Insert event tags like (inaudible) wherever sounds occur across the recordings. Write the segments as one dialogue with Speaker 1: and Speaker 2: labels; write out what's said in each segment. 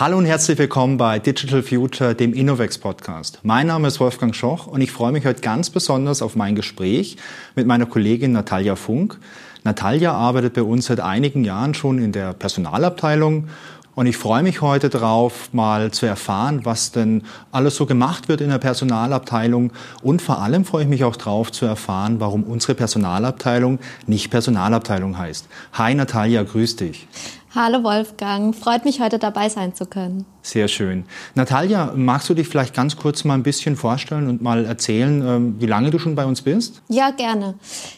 Speaker 1: Hallo und herzlich willkommen bei Digital Future, dem Innovex Podcast. Mein Name ist Wolfgang Schoch und ich freue mich heute ganz besonders auf mein Gespräch mit meiner Kollegin Natalia Funk. Natalia arbeitet bei uns seit einigen Jahren schon in der Personalabteilung und ich freue mich heute darauf, mal zu erfahren, was denn alles so gemacht wird in der Personalabteilung. Und vor allem freue ich mich auch darauf zu erfahren, warum unsere Personalabteilung nicht Personalabteilung heißt. Hi Natalia, grüß dich.
Speaker 2: Hallo Wolfgang, freut mich heute dabei sein zu können.
Speaker 1: Sehr schön. Natalia, magst du dich vielleicht ganz kurz mal ein bisschen vorstellen und mal erzählen, ähm, wie lange du schon bei uns bist?
Speaker 2: Ja, gerne.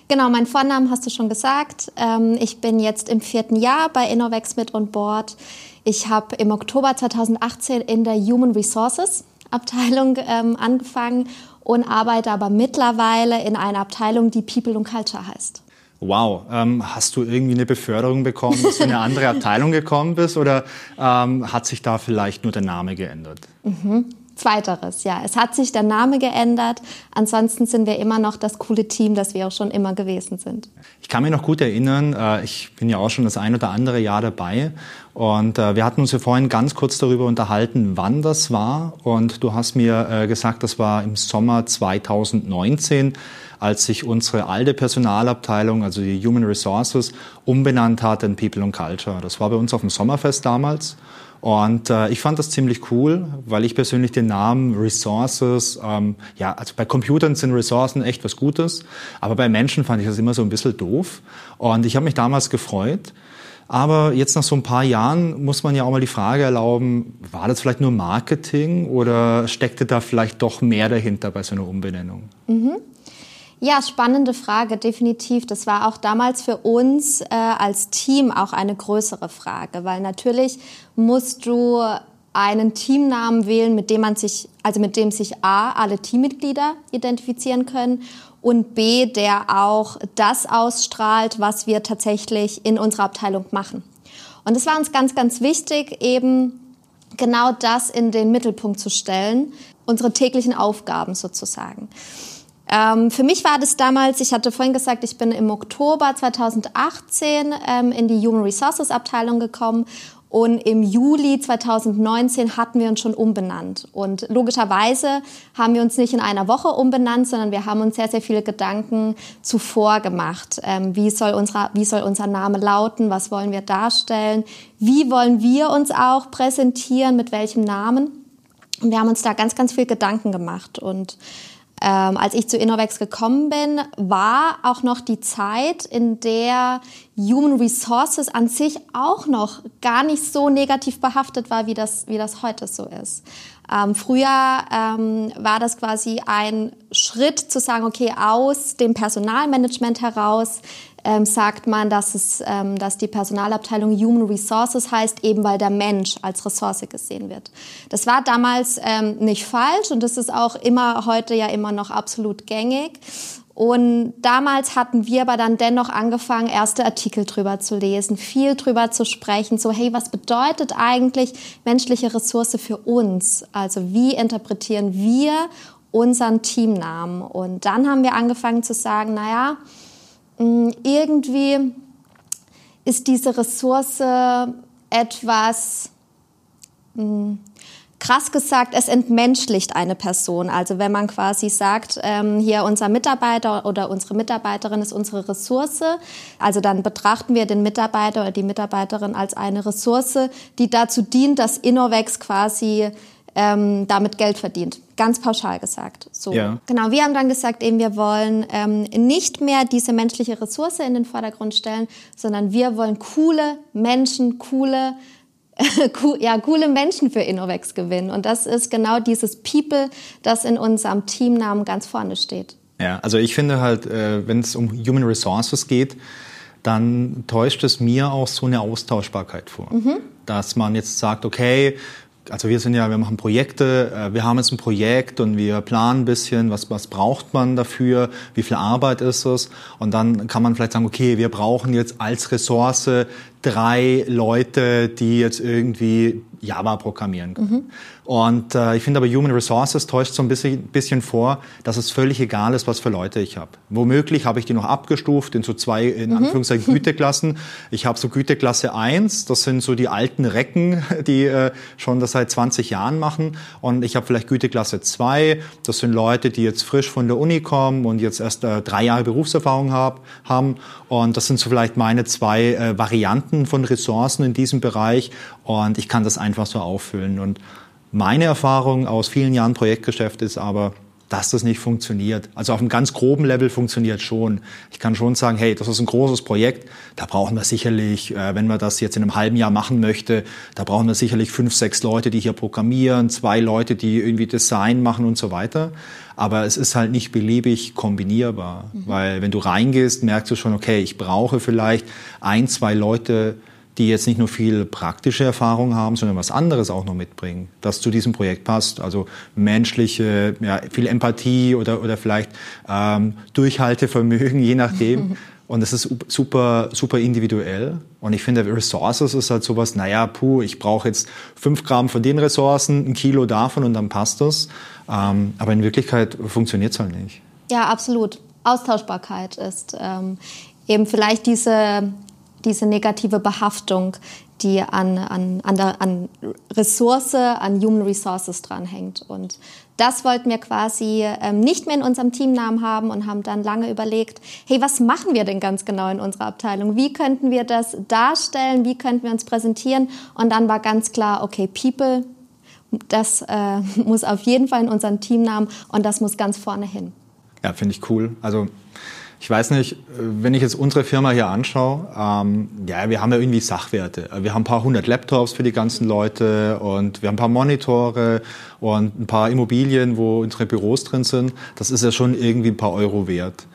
Speaker 2: Genau, mein Vornamen hast du schon gesagt. Ähm, ich bin jetzt im vierten Jahr bei Innovex mit on board. Ich habe im Oktober 2018 in der Human Resources Abteilung ähm, angefangen und arbeite aber mittlerweile in einer Abteilung, die People und Culture heißt.
Speaker 1: Wow, ähm, hast du irgendwie eine Beförderung bekommen, dass du in eine andere Abteilung gekommen bist oder ähm, hat sich da vielleicht nur der Name geändert?
Speaker 2: Mhm. Zweiteres, ja. Es hat sich der Name geändert. Ansonsten sind wir immer noch das coole Team, das wir auch schon immer gewesen sind.
Speaker 1: Ich kann mich noch gut erinnern, äh, ich bin ja auch schon das ein oder andere Jahr dabei und äh, wir hatten uns ja vorhin ganz kurz darüber unterhalten, wann das war und du hast mir äh, gesagt, das war im Sommer 2019 als sich unsere alte Personalabteilung, also die Human Resources, umbenannt hat in People and Culture. Das war bei uns auf dem Sommerfest damals. Und äh, ich fand das ziemlich cool, weil ich persönlich den Namen Resources, ähm, ja, also bei Computern sind Ressourcen echt was Gutes, aber bei Menschen fand ich das immer so ein bisschen doof. Und ich habe mich damals gefreut. Aber jetzt nach so ein paar Jahren muss man ja auch mal die Frage erlauben, war das vielleicht nur Marketing oder steckte da vielleicht doch mehr dahinter bei so einer Umbenennung?
Speaker 2: Mhm. Ja, spannende Frage, definitiv. Das war auch damals für uns äh, als Team auch eine größere Frage, weil natürlich musst du einen Teamnamen wählen, mit dem man sich, also mit dem sich A, alle Teammitglieder identifizieren können und B, der auch das ausstrahlt, was wir tatsächlich in unserer Abteilung machen. Und es war uns ganz, ganz wichtig, eben genau das in den Mittelpunkt zu stellen, unsere täglichen Aufgaben sozusagen. Ähm, für mich war das damals, ich hatte vorhin gesagt, ich bin im Oktober 2018 ähm, in die Human Resources Abteilung gekommen und im Juli 2019 hatten wir uns schon umbenannt. Und logischerweise haben wir uns nicht in einer Woche umbenannt, sondern wir haben uns sehr, sehr viele Gedanken zuvor gemacht. Ähm, wie, soll unsere, wie soll unser Name lauten? Was wollen wir darstellen? Wie wollen wir uns auch präsentieren? Mit welchem Namen? Und wir haben uns da ganz, ganz viel Gedanken gemacht. Und ähm, als ich zu Innovex gekommen bin, war auch noch die Zeit, in der Human Resources an sich auch noch gar nicht so negativ behaftet war, wie das, wie das heute so ist. Ähm, früher ähm, war das quasi ein Schritt zu sagen, okay, aus dem Personalmanagement heraus ähm, sagt man, dass, es, ähm, dass die Personalabteilung Human Resources heißt, eben weil der Mensch als Ressource gesehen wird. Das war damals ähm, nicht falsch und das ist auch immer heute ja immer noch absolut gängig. Und damals hatten wir aber dann dennoch angefangen, erste Artikel drüber zu lesen, viel drüber zu sprechen, so hey, was bedeutet eigentlich menschliche Ressource für uns? Also wie interpretieren wir unseren Teamnamen? Und dann haben wir angefangen zu sagen, naja, Mm, irgendwie ist diese Ressource etwas, mm, krass gesagt, es entmenschlicht eine Person. Also wenn man quasi sagt, ähm, hier unser Mitarbeiter oder unsere Mitarbeiterin ist unsere Ressource, also dann betrachten wir den Mitarbeiter oder die Mitarbeiterin als eine Ressource, die dazu dient, dass Innovex quasi ähm, damit Geld verdient. Ganz pauschal gesagt. So. Ja. Genau, wir haben dann gesagt, eben wir wollen ähm, nicht mehr diese menschliche Ressource in den Vordergrund stellen, sondern wir wollen coole Menschen, coole (laughs) ja, coole Menschen für Innovex gewinnen. Und das ist genau dieses People, das in unserem Teamnamen ganz vorne steht.
Speaker 1: Ja, also ich finde halt, äh, wenn es um Human Resources geht, dann täuscht es mir auch so eine Austauschbarkeit vor. Mhm. Dass man jetzt sagt, okay, also wir sind ja, wir machen Projekte, äh, wir haben jetzt ein Projekt und wir planen ein bisschen, was, was braucht man dafür, wie viel Arbeit ist es und dann kann man vielleicht sagen, okay, wir brauchen jetzt als Ressource drei Leute, die jetzt irgendwie Java programmieren können. Mhm. Und äh, ich finde aber Human Resources täuscht so ein bisschen, bisschen vor, dass es völlig egal ist, was für Leute ich habe. Womöglich habe ich die noch abgestuft in so zwei, in mhm. Anführungszeichen, Güteklassen. Ich habe so Güteklasse 1, das sind so die alten Recken, (laughs) die äh, schon das seit 20 Jahren machen. Und ich habe vielleicht Güteklasse 2, das sind Leute, die jetzt frisch von der Uni kommen und jetzt erst äh, drei Jahre Berufserfahrung hab, haben. Und das sind so vielleicht meine zwei äh, Varianten von Ressourcen in diesem Bereich. Und ich kann das einfach so auffüllen. Und meine Erfahrung aus vielen Jahren Projektgeschäft ist aber, dass das nicht funktioniert. Also auf einem ganz groben Level funktioniert schon. Ich kann schon sagen, hey, das ist ein großes Projekt, da brauchen wir sicherlich, äh, wenn man das jetzt in einem halben Jahr machen möchte, da brauchen wir sicherlich fünf, sechs Leute, die hier programmieren, zwei Leute, die irgendwie Design machen und so weiter. Aber es ist halt nicht beliebig kombinierbar, mhm. weil wenn du reingehst, merkst du schon, okay, ich brauche vielleicht ein, zwei Leute, die jetzt nicht nur viel praktische Erfahrung haben, sondern was anderes auch noch mitbringen, das zu diesem Projekt passt. Also menschliche, ja, viel Empathie oder, oder vielleicht ähm, Durchhaltevermögen, (laughs) je nachdem. (laughs) Und es ist super, super individuell. Und ich finde, Resources ist halt sowas, naja, puh, ich brauche jetzt fünf Gramm von den Ressourcen, ein Kilo davon und dann passt das. Ähm, aber in Wirklichkeit funktioniert es halt nicht.
Speaker 2: Ja, absolut. Austauschbarkeit ist ähm, eben vielleicht diese diese negative Behaftung, die an, an, an, der, an Ressource, an Human Resources dranhängt. Und das wollten wir quasi ähm, nicht mehr in unserem Teamnamen haben und haben dann lange überlegt, hey, was machen wir denn ganz genau in unserer Abteilung? Wie könnten wir das darstellen? Wie könnten wir uns präsentieren? Und dann war ganz klar, okay, People, das äh, (laughs) muss auf jeden Fall in unseren Teamnamen und das muss ganz vorne hin.
Speaker 1: Ja, finde ich cool. Also ich weiß nicht, wenn ich jetzt unsere Firma hier anschaue, ähm, ja, wir haben ja irgendwie Sachwerte. Wir haben ein paar hundert Laptops für die ganzen Leute und wir haben ein paar Monitore und ein paar Immobilien, wo unsere Büros drin sind. Das ist ja schon irgendwie ein paar Euro wert.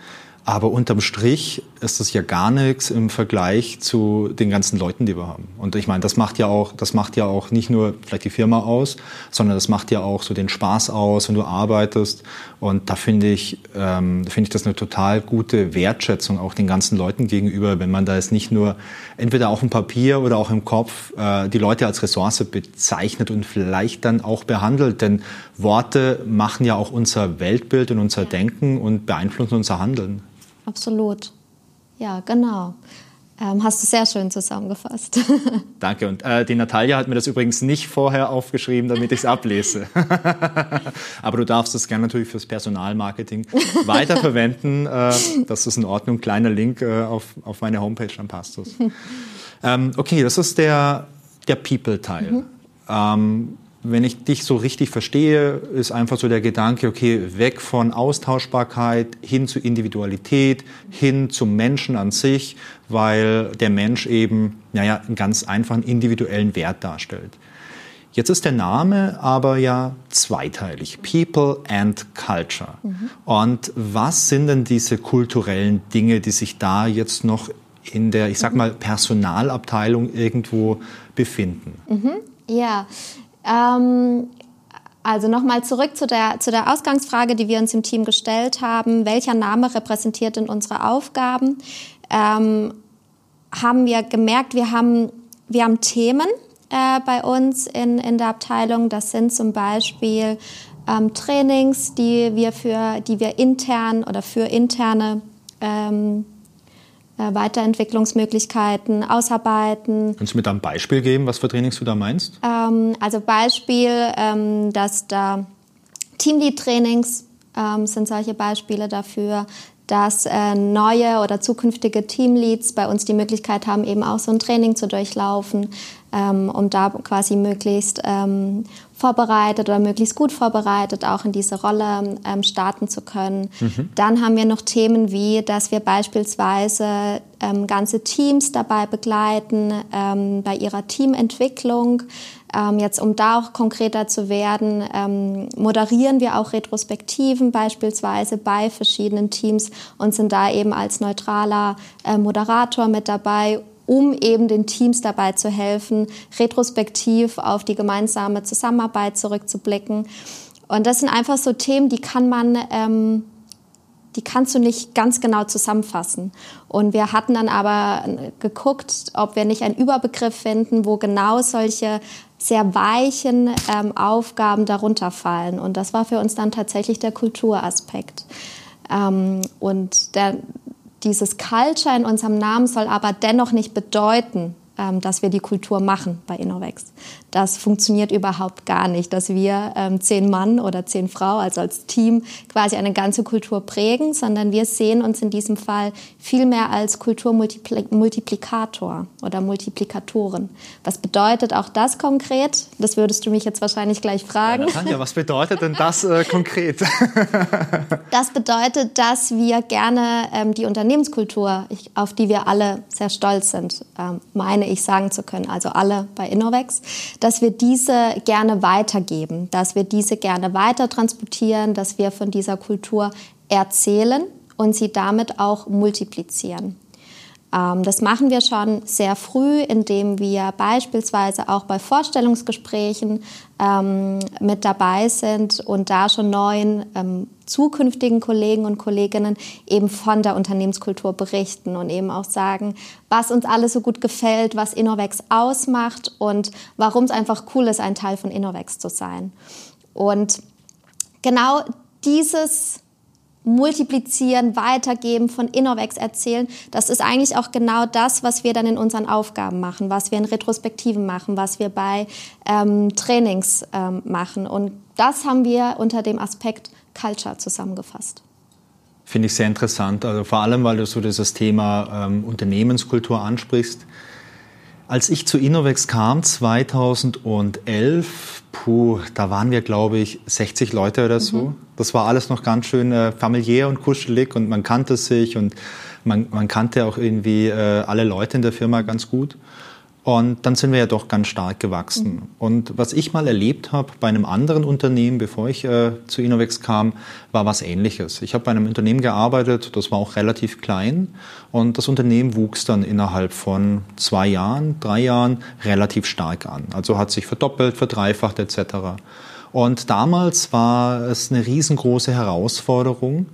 Speaker 1: Aber unterm Strich ist das ja gar nichts im Vergleich zu den ganzen Leuten, die wir haben. Und ich meine, das macht ja auch, das macht ja auch nicht nur vielleicht die Firma aus, sondern das macht ja auch so den Spaß aus, wenn du arbeitest. Und da finde ich, ähm, finde ich das eine total gute Wertschätzung auch den ganzen Leuten gegenüber, wenn man da jetzt nicht nur entweder auf dem Papier oder auch im Kopf äh, die Leute als Ressource bezeichnet und vielleicht dann auch behandelt. Denn Worte machen ja auch unser Weltbild und unser Denken und beeinflussen unser Handeln
Speaker 2: absolut. Ja, genau. Ähm, hast du sehr schön zusammengefasst. (laughs)
Speaker 1: Danke. Und äh, die Natalia hat mir das übrigens nicht vorher aufgeschrieben, damit ich es ablese. (laughs) Aber du darfst es gerne natürlich fürs Personalmarketing (laughs) weiterverwenden. Äh, das ist in Ordnung. Kleiner Link äh, auf, auf meine Homepage, dann passt das. Ähm, okay, das ist der, der People-Teil. Mhm. Ähm, wenn ich dich so richtig verstehe, ist einfach so der Gedanke, okay, weg von Austauschbarkeit hin zu Individualität, hin zum Menschen an sich, weil der Mensch eben, naja, einen ganz einfachen individuellen Wert darstellt. Jetzt ist der Name aber ja zweiteilig, People and Culture. Mhm. Und was sind denn diese kulturellen Dinge, die sich da jetzt noch in der, ich sag mhm. mal, Personalabteilung irgendwo befinden?
Speaker 2: Mhm. Ja, ähm, also nochmal zurück zu der, zu der Ausgangsfrage, die wir uns im Team gestellt haben. Welcher Name repräsentiert denn unsere Aufgaben? Ähm, haben wir gemerkt, wir haben, wir haben Themen äh, bei uns in, in der Abteilung. Das sind zum Beispiel ähm, Trainings, die wir für, die wir intern oder für interne ähm, äh, Weiterentwicklungsmöglichkeiten ausarbeiten.
Speaker 1: Kannst du mir da ein Beispiel geben, was für Trainings du da meinst?
Speaker 2: Ähm, also Beispiel, ähm, dass da Teamlead-Trainings ähm, sind solche Beispiele dafür, dass äh, neue oder zukünftige Teamleads bei uns die Möglichkeit haben, eben auch so ein Training zu durchlaufen, ähm, um da quasi möglichst ähm, vorbereitet oder möglichst gut vorbereitet auch in diese Rolle ähm, starten zu können. Mhm. Dann haben wir noch Themen wie, dass wir beispielsweise ähm, ganze Teams dabei begleiten ähm, bei ihrer Teamentwicklung. Ähm, jetzt, um da auch konkreter zu werden, ähm, moderieren wir auch Retrospektiven beispielsweise bei verschiedenen Teams und sind da eben als neutraler äh, Moderator mit dabei, um eben den Teams dabei zu helfen, retrospektiv auf die gemeinsame Zusammenarbeit zurückzublicken. Und das sind einfach so Themen, die kann man, ähm, die kannst du nicht ganz genau zusammenfassen. Und wir hatten dann aber geguckt, ob wir nicht einen Überbegriff finden, wo genau solche sehr weichen ähm, Aufgaben darunter fallen. Und das war für uns dann tatsächlich der Kulturaspekt. Ähm, und der, dieses Culture in unserem Namen soll aber dennoch nicht bedeuten, ähm, dass wir die Kultur machen bei Innovex. Das funktioniert überhaupt gar nicht, dass wir ähm, zehn Mann oder zehn Frau, also als Team, quasi eine ganze Kultur prägen, sondern wir sehen uns in diesem Fall viel mehr als Kulturmultiplikator oder Multiplikatoren. Was bedeutet auch das konkret? Das würdest du mich jetzt wahrscheinlich gleich fragen.
Speaker 1: Ja, Tanja, was bedeutet denn das äh, konkret? (laughs) (laughs)
Speaker 2: das bedeutet, dass wir gerne ähm, die Unternehmenskultur, auf die wir alle sehr stolz sind, ähm, meine meine ich sagen zu können, also alle bei Innovex, dass wir diese gerne weitergeben, dass wir diese gerne weiter transportieren, dass wir von dieser Kultur erzählen und sie damit auch multiplizieren. Ähm, das machen wir schon sehr früh, indem wir beispielsweise auch bei Vorstellungsgesprächen ähm, mit dabei sind und da schon neuen ähm, zukünftigen Kollegen und Kolleginnen eben von der Unternehmenskultur berichten und eben auch sagen, was uns alles so gut gefällt, was Innovex ausmacht und warum es einfach cool ist, ein Teil von Innovex zu sein. Und genau dieses multiplizieren, weitergeben, von Innovex erzählen. Das ist eigentlich auch genau das, was wir dann in unseren Aufgaben machen, was wir in Retrospektiven machen, was wir bei ähm, Trainings ähm, machen. Und das haben wir unter dem Aspekt Culture zusammengefasst.
Speaker 1: Finde ich sehr interessant, also vor allem, weil du so dieses Thema ähm, Unternehmenskultur ansprichst. Als ich zu Innovex kam, 2011, puh, da waren wir, glaube ich, 60 Leute oder so. Mhm. Das war alles noch ganz schön äh, familiär und kuschelig und man kannte sich und man, man kannte auch irgendwie äh, alle Leute in der Firma ganz gut. Und dann sind wir ja doch ganz stark gewachsen. Mhm. Und was ich mal erlebt habe bei einem anderen Unternehmen, bevor ich äh, zu Innovex kam, war was Ähnliches. Ich habe bei einem Unternehmen gearbeitet, das war auch relativ klein. Und das Unternehmen wuchs dann innerhalb von zwei Jahren, drei Jahren relativ stark an. Also hat sich verdoppelt, verdreifacht etc. Und damals war es eine riesengroße Herausforderung,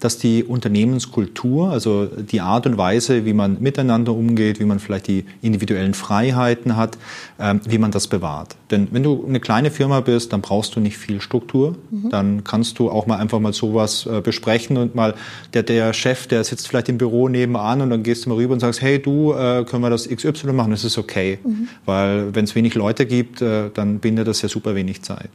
Speaker 1: dass die Unternehmenskultur, also die Art und Weise, wie man miteinander umgeht, wie man vielleicht die individuellen Freiheiten hat, ähm, wie man das bewahrt. Denn wenn du eine kleine Firma bist, dann brauchst du nicht viel Struktur. Mhm. Dann kannst du auch mal einfach mal sowas äh, besprechen und mal der, der Chef, der sitzt vielleicht im Büro nebenan und dann gehst du mal rüber und sagst, hey du, äh, können wir das XY machen? Das ist okay. Mhm. Weil wenn es wenig Leute gibt, äh, dann bindet das ja super wenig Zeit.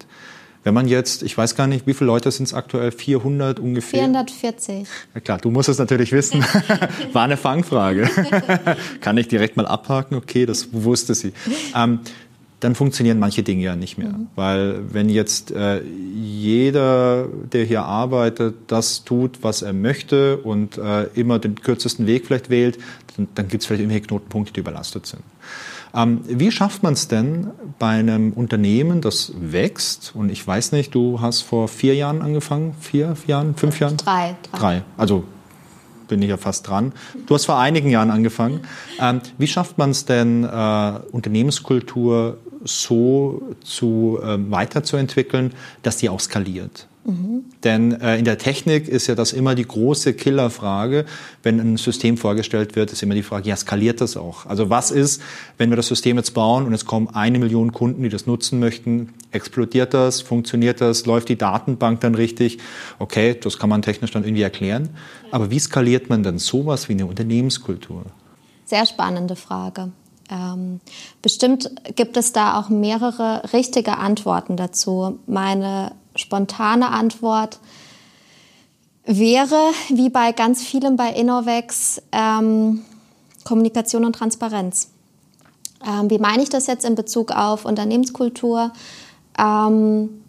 Speaker 1: Wenn man jetzt, ich weiß gar nicht, wie viele Leute sind es aktuell? 400 ungefähr?
Speaker 2: 440.
Speaker 1: Ja klar, du musst es natürlich wissen. (laughs) War eine Fangfrage. (laughs) Kann ich direkt mal abhaken? Okay, das wusste sie. Ähm, dann funktionieren manche Dinge ja nicht mehr. Mhm. Weil wenn jetzt äh, jeder, der hier arbeitet, das tut, was er möchte und äh, immer den kürzesten Weg vielleicht wählt, dann, dann gibt es vielleicht irgendwelche Knotenpunkte, die überlastet sind. Ähm, wie schafft man es denn bei einem Unternehmen, das wächst? Und ich weiß nicht, du hast vor vier Jahren angefangen, vier, vier Jahren, fünf Jahren?
Speaker 2: Drei.
Speaker 1: Drei. drei. Also bin ich ja fast dran. Du hast vor einigen Jahren angefangen. Ähm, wie schafft man es denn, äh, Unternehmenskultur so zu äh, weiterzuentwickeln, dass die auch skaliert? Mhm. Denn äh, in der Technik ist ja das immer die große Killerfrage. Wenn ein System vorgestellt wird, ist immer die Frage, ja, skaliert das auch? Also was ist, wenn wir das System jetzt bauen und es kommen eine Million Kunden, die das nutzen möchten? Explodiert das? Funktioniert das? Läuft die Datenbank dann richtig? Okay, das kann man technisch dann irgendwie erklären. Aber wie skaliert man denn sowas wie eine Unternehmenskultur?
Speaker 2: Sehr spannende Frage. Ähm, bestimmt gibt es da auch mehrere richtige Antworten dazu. Meine spontane Antwort wäre, wie bei ganz vielem bei Innovex, ähm, Kommunikation und Transparenz. Ähm, wie meine ich das jetzt in Bezug auf Unternehmenskultur? Ähm,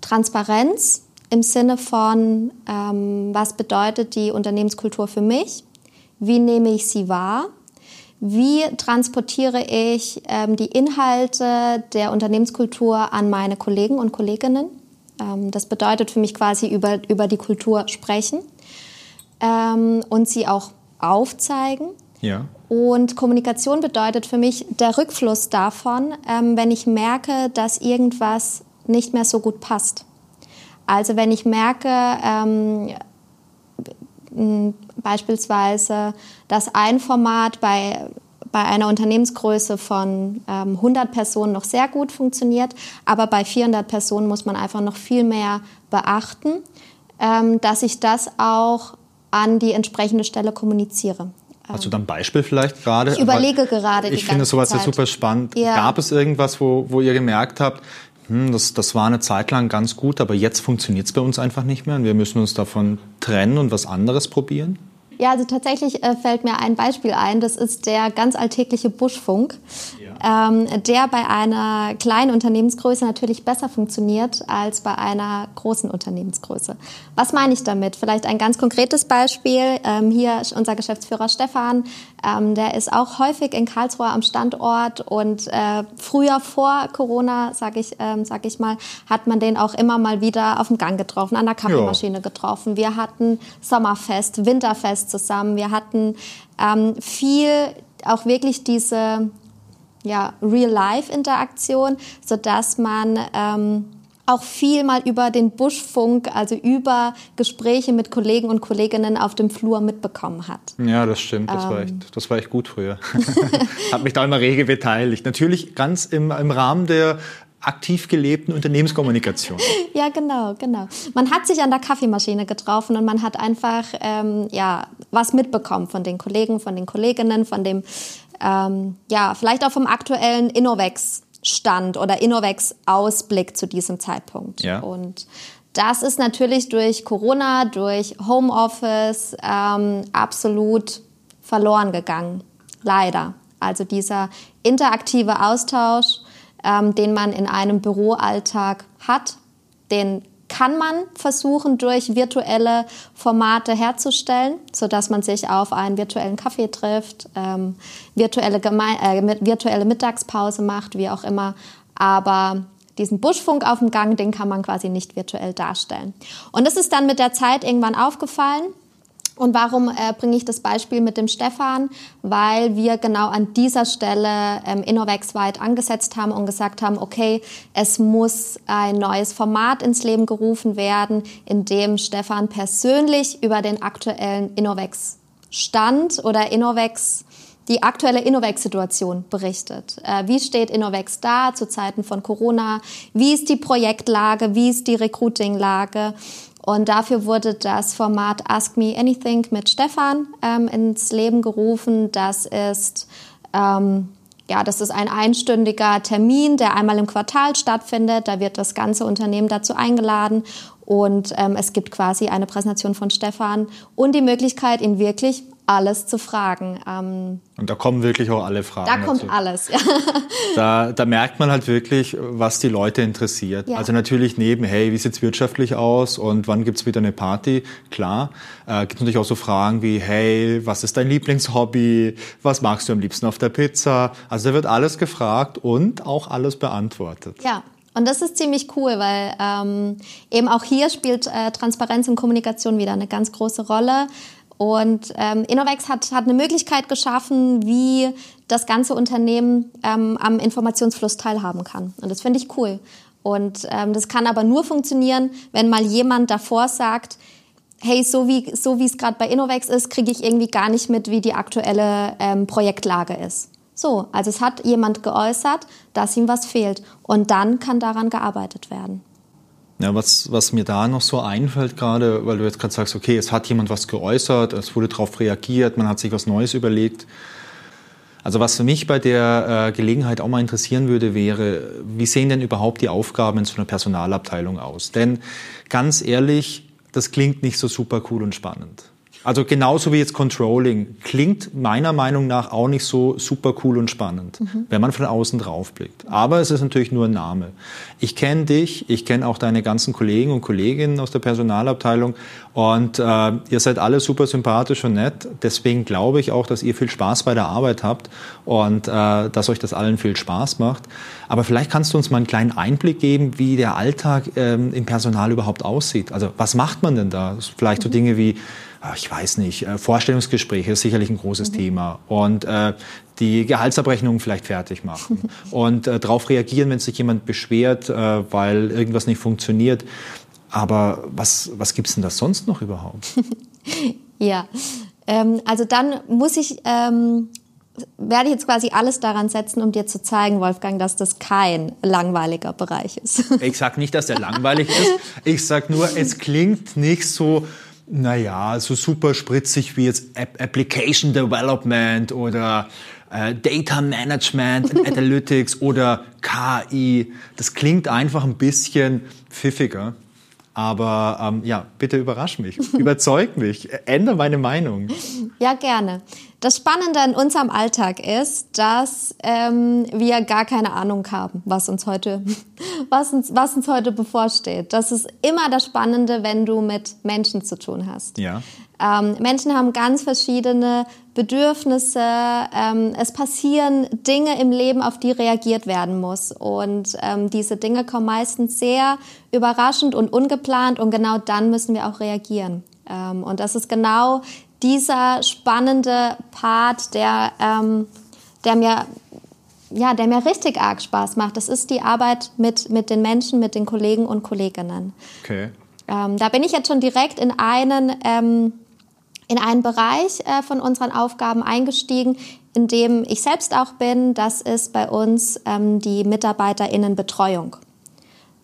Speaker 2: Transparenz im Sinne von, ähm, was bedeutet die Unternehmenskultur für mich? Wie nehme ich sie wahr? Wie transportiere ich ähm, die Inhalte der Unternehmenskultur an meine Kollegen und Kolleginnen? Ähm, das bedeutet für mich quasi über, über die Kultur sprechen ähm, und sie auch aufzeigen.
Speaker 1: Ja.
Speaker 2: Und Kommunikation bedeutet für mich der Rückfluss davon, ähm, wenn ich merke, dass irgendwas nicht mehr so gut passt. Also wenn ich merke, beispielsweise, dass ein Format bei bei einer Unternehmensgröße von ähm, 100 Personen noch sehr gut funktioniert, aber bei 400 Personen muss man einfach noch viel mehr beachten, ähm, dass ich das auch an die entsprechende Stelle kommuniziere.
Speaker 1: Hast du dann ein Beispiel vielleicht gerade?
Speaker 2: Ich überlege gerade.
Speaker 1: Ich finde sowas Zeit. ja super spannend. Ja. Gab es irgendwas, wo, wo ihr gemerkt habt, hm, das, das war eine Zeit lang ganz gut, aber jetzt funktioniert es bei uns einfach nicht mehr und wir müssen uns davon trennen und was anderes probieren?
Speaker 2: Ja, also tatsächlich äh, fällt mir ein Beispiel ein. Das ist der ganz alltägliche Buschfunk. Ähm, der bei einer kleinen Unternehmensgröße natürlich besser funktioniert als bei einer großen Unternehmensgröße. Was meine ich damit? Vielleicht ein ganz konkretes Beispiel. Ähm, hier unser Geschäftsführer Stefan, ähm, der ist auch häufig in Karlsruhe am Standort und äh, früher vor Corona, sage ich, ähm, sag ich mal, hat man den auch immer mal wieder auf dem Gang getroffen, an der Kaffeemaschine ja. getroffen. Wir hatten Sommerfest, Winterfest zusammen. Wir hatten ähm, viel auch wirklich diese ja, Real-Life-Interaktion, sodass man ähm, auch viel mal über den Buschfunk, also über Gespräche mit Kollegen und Kolleginnen auf dem Flur mitbekommen hat.
Speaker 1: Ja, das stimmt. Das, ähm. war, echt, das war echt gut früher. (laughs) Hab mich da immer rege beteiligt. Natürlich ganz im, im Rahmen der aktiv gelebten Unternehmenskommunikation.
Speaker 2: Ja, genau, genau. Man hat sich an der Kaffeemaschine getroffen und man hat einfach ähm, ja, was mitbekommen von den Kollegen, von den Kolleginnen, von dem, ähm, ja, vielleicht auch vom aktuellen Innovex-Stand oder Innovex-Ausblick zu diesem Zeitpunkt. Ja. Und das ist natürlich durch Corona, durch Homeoffice ähm, absolut verloren gegangen. Leider. Also dieser interaktive Austausch ähm, den man in einem Büroalltag hat. Den kann man versuchen, durch virtuelle Formate herzustellen, sodass man sich auf einen virtuellen Kaffee trifft, ähm, virtuelle, äh, virtuelle Mittagspause macht, wie auch immer. Aber diesen Buschfunk auf dem Gang, den kann man quasi nicht virtuell darstellen. Und das ist dann mit der Zeit irgendwann aufgefallen. Und warum äh, bringe ich das Beispiel mit dem Stefan? Weil wir genau an dieser Stelle ähm, Innovex weit angesetzt haben und gesagt haben, okay, es muss ein neues Format ins Leben gerufen werden, in dem Stefan persönlich über den aktuellen Innovex Stand oder Innovex die aktuelle Innovex-Situation berichtet. Äh, wie steht Innovex da zu Zeiten von Corona? Wie ist die Projektlage? Wie ist die Recruiting-Lage? Und dafür wurde das Format Ask Me Anything mit Stefan ähm, ins Leben gerufen. Das ist ähm, ja, das ist ein einstündiger Termin, der einmal im Quartal stattfindet. Da wird das ganze Unternehmen dazu eingeladen und ähm, es gibt quasi eine Präsentation von Stefan und die Möglichkeit, ihn wirklich alles zu fragen.
Speaker 1: Ähm, und da kommen wirklich auch alle Fragen.
Speaker 2: Da kommt dazu. alles, ja. (laughs)
Speaker 1: Da, da merkt man halt wirklich, was die Leute interessiert. Ja. Also natürlich neben, hey, wie sieht's wirtschaftlich aus und wann gibt's wieder eine Party? Klar. Äh, gibt natürlich auch so Fragen wie, hey, was ist dein Lieblingshobby? Was magst du am liebsten auf der Pizza? Also da wird alles gefragt und auch alles beantwortet.
Speaker 2: Ja, und das ist ziemlich cool, weil ähm, eben auch hier spielt äh, Transparenz und Kommunikation wieder eine ganz große Rolle. Und ähm, Innovex hat, hat eine Möglichkeit geschaffen, wie das ganze Unternehmen ähm, am Informationsfluss teilhaben kann. Und das finde ich cool. Und ähm, das kann aber nur funktionieren, wenn mal jemand davor sagt, hey, so wie so es gerade bei Innovex ist, kriege ich irgendwie gar nicht mit, wie die aktuelle ähm, Projektlage ist. So, also es hat jemand geäußert, dass ihm was fehlt. Und dann kann daran gearbeitet werden.
Speaker 1: Ja, was, was mir da noch so einfällt gerade, weil du jetzt gerade sagst, okay, es hat jemand was geäußert, es wurde darauf reagiert, man hat sich was Neues überlegt. Also was für mich bei der äh, Gelegenheit auch mal interessieren würde, wäre, wie sehen denn überhaupt die Aufgaben in so einer Personalabteilung aus? Denn ganz ehrlich, das klingt nicht so super cool und spannend. Also genauso wie jetzt Controlling klingt meiner Meinung nach auch nicht so super cool und spannend, mhm. wenn man von außen drauf blickt. Aber es ist natürlich nur ein Name. Ich kenne dich, ich kenne auch deine ganzen Kollegen und Kolleginnen aus der Personalabteilung und äh, ihr seid alle super sympathisch und nett. Deswegen glaube ich auch, dass ihr viel Spaß bei der Arbeit habt und äh, dass euch das allen viel Spaß macht. Aber vielleicht kannst du uns mal einen kleinen Einblick geben, wie der Alltag ähm, im Personal überhaupt aussieht. Also was macht man denn da? Vielleicht so mhm. Dinge wie ich weiß nicht, äh, Vorstellungsgespräche ist sicherlich ein großes mhm. Thema und äh, die Gehaltsabrechnung vielleicht fertig machen (laughs) und äh, darauf reagieren, wenn sich jemand beschwert, äh, weil irgendwas nicht funktioniert. Aber was, was gibt es denn da sonst noch überhaupt? (laughs)
Speaker 2: Ja, ähm, also dann muss ich, ähm, werde ich jetzt quasi alles daran setzen, um dir zu zeigen, Wolfgang, dass das kein langweiliger Bereich ist.
Speaker 1: Ich sag nicht, dass der langweilig ist. (laughs) Ich sag nur, es klingt nicht so, naja, so super spritzig wie jetzt Application Development oder äh, Data Management (laughs) Analytics oder KI. Das klingt einfach ein bisschen pfiffiger. Aber ähm, ja, bitte überrasch mich, (laughs) überzeug mich, ändere meine Meinung.
Speaker 2: Ja, gerne. Das Spannende an unserem Alltag ist, dass ähm, wir gar keine Ahnung haben, was uns heute, (laughs) was uns, was uns heute bevorsteht. Das ist immer das Spannende, wenn du mit Menschen zu tun hast.
Speaker 1: Ja.
Speaker 2: Ähm, Menschen haben ganz verschiedene Bedürfnisse. Ähm, es passieren Dinge im Leben, auf die reagiert werden muss. Und ähm, diese Dinge kommen meistens sehr überraschend und ungeplant. Und genau dann müssen wir auch reagieren. Ähm, und das ist genau dieser spannende Part, der, ähm, der mir ja, der mir richtig arg Spaß macht. Das ist die Arbeit mit, mit den Menschen, mit den Kollegen und Kolleginnen.
Speaker 1: Okay.
Speaker 2: Ähm, da bin ich jetzt schon direkt in einen ähm, in einen Bereich äh, von unseren Aufgaben eingestiegen, in dem ich selbst auch bin. Das ist bei uns ähm, die Mitarbeiterinnenbetreuung.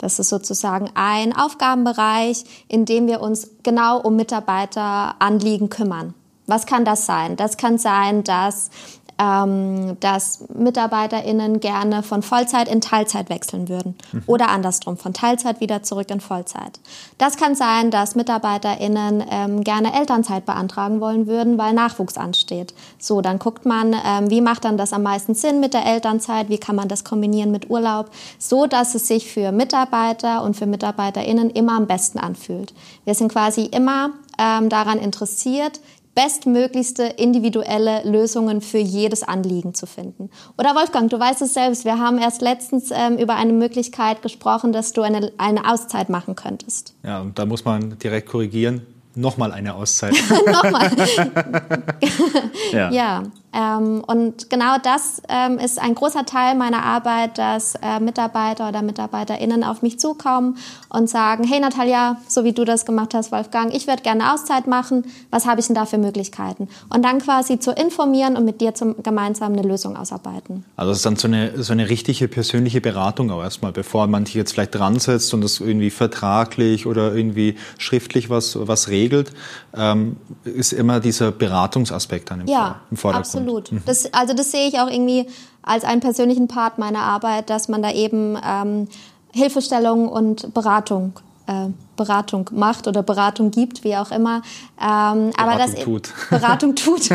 Speaker 2: Das ist sozusagen ein Aufgabenbereich, in dem wir uns genau um Mitarbeiteranliegen kümmern. Was kann das sein? Das kann sein, dass ähm, dass MitarbeiterInnen gerne von Vollzeit in Teilzeit wechseln würden mhm. oder andersrum, von Teilzeit wieder zurück in Vollzeit. Das kann sein, dass MitarbeiterInnen ähm, gerne Elternzeit beantragen wollen würden, weil Nachwuchs ansteht. So, dann guckt man, ähm, wie macht dann das am meisten Sinn mit der Elternzeit, wie kann man das kombinieren mit Urlaub, so dass es sich für Mitarbeiter und für MitarbeiterInnen immer am besten anfühlt. Wir sind quasi immer ähm, daran interessiert, bestmöglichste individuelle Lösungen für jedes Anliegen zu finden. Oder Wolfgang, du weißt es selbst, wir haben erst letztens ähm, über eine Möglichkeit gesprochen, dass du eine, eine Auszeit machen könntest.
Speaker 1: Ja, und da muss man direkt korrigieren. Nochmal eine Auszeit. (laughs)
Speaker 2: Nochmal. (laughs) (laughs) ja. ja. Ähm, und genau das ähm, ist ein großer Teil meiner Arbeit, dass äh, Mitarbeiter oder MitarbeiterInnen auf mich zukommen und sagen, hey Natalia, so wie du das gemacht hast, Wolfgang, ich würde gerne Auszeit machen, was habe ich denn da für Möglichkeiten? Und dann quasi zu informieren und mit dir zum, gemeinsam eine Lösung ausarbeiten.
Speaker 1: Also es ist dann so eine, so eine richtige persönliche Beratung auch erstmal, bevor man sich jetzt vielleicht dran setzt und das irgendwie vertraglich oder irgendwie schriftlich was, was regelt, ähm, ist immer dieser Beratungsaspekt dann im,
Speaker 2: ja,
Speaker 1: im Vordergrund.
Speaker 2: Absolut. Mhm. Das, also das sehe ich auch irgendwie als einen persönlichen Part meiner Arbeit, dass man da eben ähm, Hilfestellung und Beratung äh, Beratung macht oder Beratung gibt, wie auch immer.
Speaker 1: Ähm, Beratung (laughs) (laughs) (laughs) aber das tut.
Speaker 2: Beratung tut.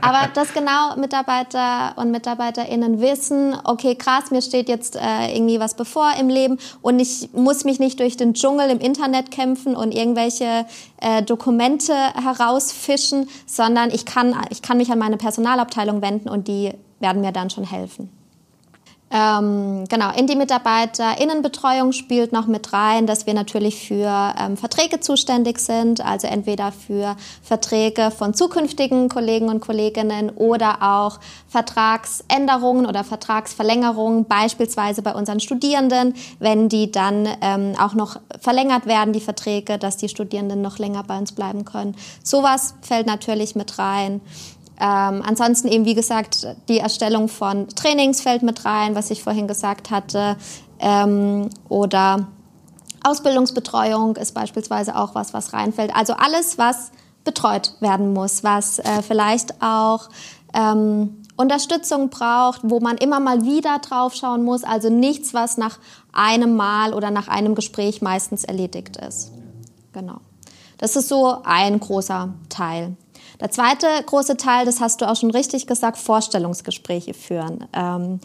Speaker 2: aber dass genau Mitarbeiter und Mitarbeiterinnen wissen, okay, krass, mir steht jetzt äh, irgendwie was bevor im Leben und ich muss mich nicht durch den Dschungel im Internet kämpfen und irgendwelche äh, Dokumente herausfischen, sondern ich kann, ich kann mich an meine Personalabteilung wenden und die werden mir dann schon helfen. Ähm, genau, in die Mitarbeiterinnenbetreuung spielt noch mit rein, dass wir natürlich für ähm, Verträge zuständig sind, also entweder für Verträge von zukünftigen Kollegen und Kolleginnen oder auch Vertragsänderungen oder Vertragsverlängerungen, beispielsweise bei unseren Studierenden, wenn die dann ähm, auch noch verlängert werden, die Verträge, dass die Studierenden noch länger bei uns bleiben können. Sowas fällt natürlich mit rein. Ähm, ansonsten eben, wie gesagt, die Erstellung von Trainings fällt mit rein, was ich vorhin gesagt hatte. Ähm, oder Ausbildungsbetreuung ist beispielsweise auch was, was reinfällt. Also alles, was betreut werden muss, was äh, vielleicht auch ähm, Unterstützung braucht, wo man immer mal wieder drauf schauen muss. Also nichts, was nach einem Mal oder nach einem Gespräch meistens erledigt ist. Genau. Das ist so ein großer Teil. Der zweite große Teil, das hast du auch schon richtig gesagt, Vorstellungsgespräche führen. Ähm,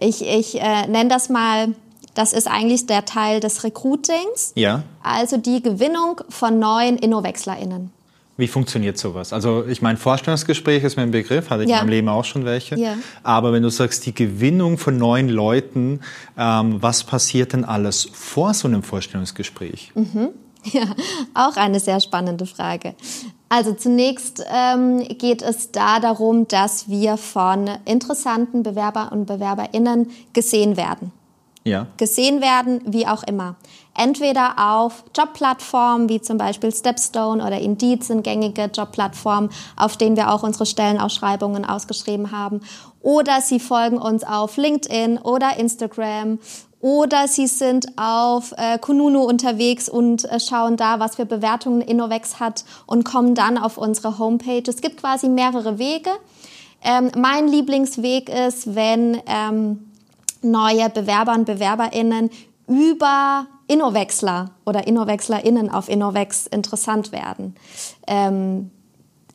Speaker 2: ich ich äh, nenne das mal, das ist eigentlich der Teil des Recruitings.
Speaker 1: Ja.
Speaker 2: Also die Gewinnung von neuen InnoWechslerInnen.
Speaker 1: Wie funktioniert sowas? Also ich meine, Vorstellungsgespräch ist mir ein Begriff, hatte ich ja. in meinem Leben auch schon welche.
Speaker 2: Ja.
Speaker 1: Aber wenn du sagst, die Gewinnung von neuen Leuten, ähm, was passiert denn alles vor so einem Vorstellungsgespräch?
Speaker 2: Mhm. (laughs) Ja, auch eine sehr spannende Frage. Also zunächst ähm, geht es da darum, dass wir von interessanten Bewerber und Bewerberinnen gesehen werden.
Speaker 1: Ja.
Speaker 2: Gesehen werden, wie auch immer. entweder auf Jobplattformen wie zum Beispiel Stepstone oder Indeed sind gängige Jobplattformen, auf denen wir auch unsere Stellenausschreibungen ausgeschrieben haben. Oder Sie folgen uns auf LinkedIn oder Instagram oder Sie sind auf äh, Kununu unterwegs und äh, schauen da, was für Bewertungen Innovex hat und kommen dann auf unsere Homepage. Es gibt quasi mehrere Wege. Ähm, mein Lieblingsweg ist, wenn ähm, neue Bewerber und BewerberInnen über Innovexler oder InnovexlerInnen auf Innovex interessant werden. Ähm,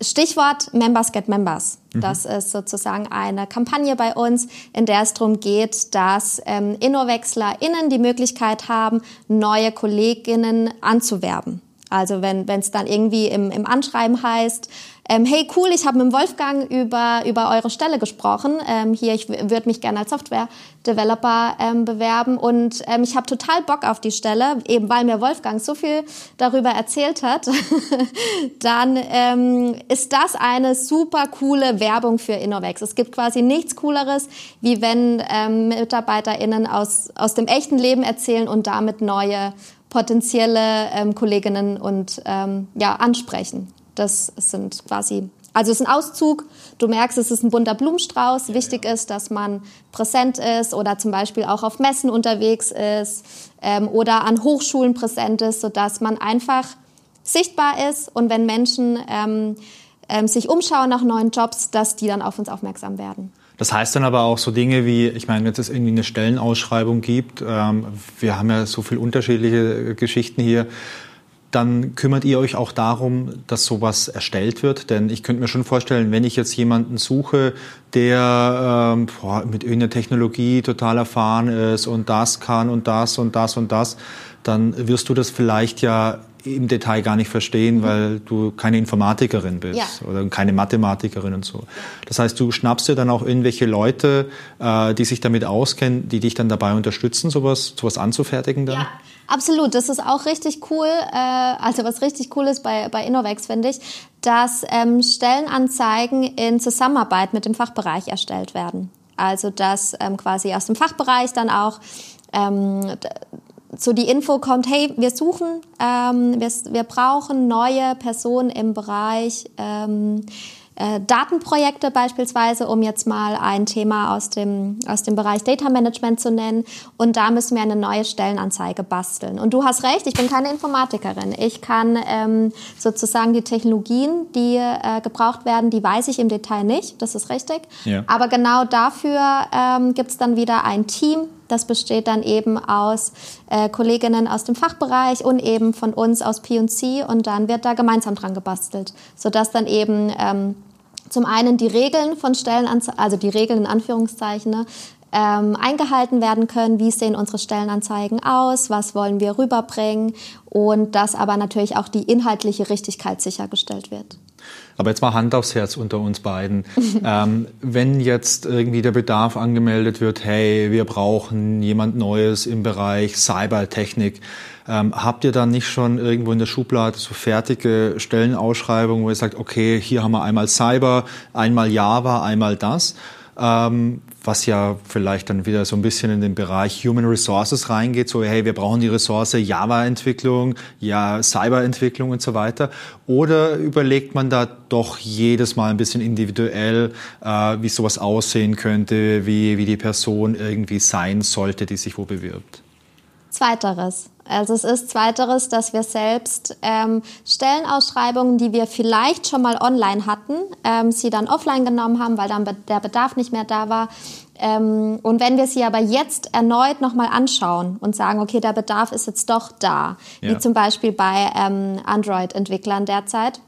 Speaker 2: Stichwort Members get Members. Mhm. Das ist sozusagen eine Kampagne bei uns, in der es darum geht, dass ähm, InnovexlerInnen die Möglichkeit haben, neue KollegInnen anzuwerben. Also wenn es dann irgendwie im, im Anschreiben heißt, ähm, hey cool, ich habe mit Wolfgang über, über eure Stelle gesprochen. Ähm, hier, ich würde mich gerne als Software-Developer ähm, bewerben und ähm, ich habe total Bock auf die Stelle, eben weil mir Wolfgang so viel darüber erzählt hat. (laughs) dann ähm, ist das eine super coole Werbung für Innovex. Es gibt quasi nichts Cooleres, wie wenn ähm, MitarbeiterInnen aus, aus dem echten Leben erzählen und damit neue potenzielle ähm, Kolleginnen und ähm, ja, ansprechen. Das sind quasi, also es ist ein Auszug. Du merkst, es ist ein bunter Blumenstrauß. Ja, Wichtig ja. ist, dass man präsent ist oder zum Beispiel auch auf Messen unterwegs ist ähm, oder an Hochschulen präsent ist, sodass man einfach sichtbar ist und wenn Menschen ähm, ähm, sich umschauen nach neuen Jobs, dass die dann auf uns aufmerksam werden.
Speaker 1: Das heißt dann aber auch so Dinge wie, ich meine, wenn es irgendwie eine Stellenausschreibung gibt, ähm, wir haben ja so viele unterschiedliche Geschichten hier, dann kümmert ihr euch auch darum, dass sowas erstellt wird? Denn ich könnte mir schon vorstellen, wenn ich jetzt jemanden suche, der ähm, boah, mit irgendeiner Technologie total erfahren ist und das kann und das und das und das, dann wirst du das vielleicht ja im Detail gar nicht verstehen, mhm. weil du keine Informatikerin bist ja. oder keine Mathematikerin und so. Das heißt, du schnappst dir dann auch irgendwelche Leute, äh, die sich damit auskennen, die dich dann dabei unterstützen, sowas, sowas anzufertigen dann?
Speaker 2: Ja. Absolut, das ist auch richtig cool. Äh, also was richtig cool ist bei, bei Innovex, finde ich, dass ähm, Stellenanzeigen in Zusammenarbeit mit dem Fachbereich erstellt werden. Also dass ähm, quasi aus dem Fachbereich dann auch ähm, so die Info kommt, hey, wir suchen, ähm, wir, wir brauchen neue Personen im Bereich ähm, äh, Datenprojekte beispielsweise, um jetzt mal ein Thema aus dem, aus dem Bereich Data Management zu nennen. Und da müssen wir eine neue Stellenanzeige basteln. Und du hast recht, ich bin keine Informatikerin. Ich kann ähm, sozusagen die Technologien, die äh, gebraucht werden, die weiß ich im Detail nicht. Das ist richtig. Ja. Aber genau dafür ähm, gibt es dann wieder ein Team, das besteht dann eben aus äh, Kolleginnen aus dem Fachbereich und eben von uns aus P&C und dann wird da gemeinsam dran gebastelt, sodass dann eben ähm, zum einen die Regeln von Stellenanzeigen, also die Regeln in Anführungszeichen, ne, ähm, eingehalten werden können. Wie sehen unsere Stellenanzeigen aus? Was wollen wir rüberbringen? Und dass aber natürlich auch die inhaltliche Richtigkeit sichergestellt wird.
Speaker 1: Aber jetzt mal Hand aufs Herz unter uns beiden. (laughs) ähm, wenn jetzt irgendwie der Bedarf angemeldet wird, hey, wir brauchen jemand Neues im Bereich Cybertechnik, ähm, habt ihr dann nicht schon irgendwo in der Schublade so fertige Stellenausschreibungen, wo ihr sagt, okay, hier haben wir einmal Cyber, einmal Java, einmal das? Ähm, was ja vielleicht dann wieder so ein bisschen in den Bereich Human Resources reingeht, so hey, wir brauchen die Ressource Java-Entwicklung, ja, Cyber-Entwicklung und so weiter. Oder überlegt man da doch jedes Mal ein bisschen individuell, äh, wie sowas aussehen könnte, wie, wie die Person irgendwie sein sollte, die sich wo bewirbt?
Speaker 2: Zweiteres. Also es ist zweiteres, dass wir selbst ähm, Stellenausschreibungen, die wir vielleicht schon mal online hatten, ähm, sie dann offline genommen haben, weil dann der Bedarf nicht mehr da war. Ähm, und wenn wir sie aber jetzt erneut nochmal anschauen und sagen, okay, der Bedarf ist jetzt doch da, ja. wie zum Beispiel bei ähm, Android-Entwicklern derzeit,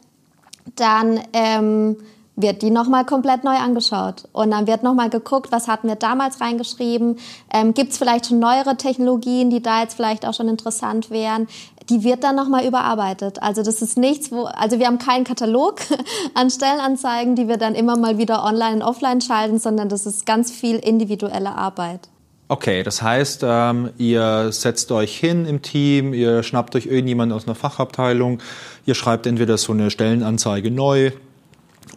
Speaker 2: dann ähm, wird die nochmal komplett neu angeschaut. Und dann wird nochmal geguckt, was hatten wir damals reingeschrieben. Ähm, Gibt es vielleicht schon neuere Technologien, die da jetzt vielleicht auch schon interessant wären? Die wird dann nochmal überarbeitet. Also das ist nichts, wo, also wir haben keinen Katalog (laughs) an Stellenanzeigen, die wir dann immer mal wieder online und offline schalten, sondern das ist ganz viel individuelle Arbeit.
Speaker 1: Okay, das heißt, ähm, ihr setzt euch hin im Team, ihr schnappt euch irgendjemanden aus einer Fachabteilung, ihr schreibt entweder so eine Stellenanzeige neu,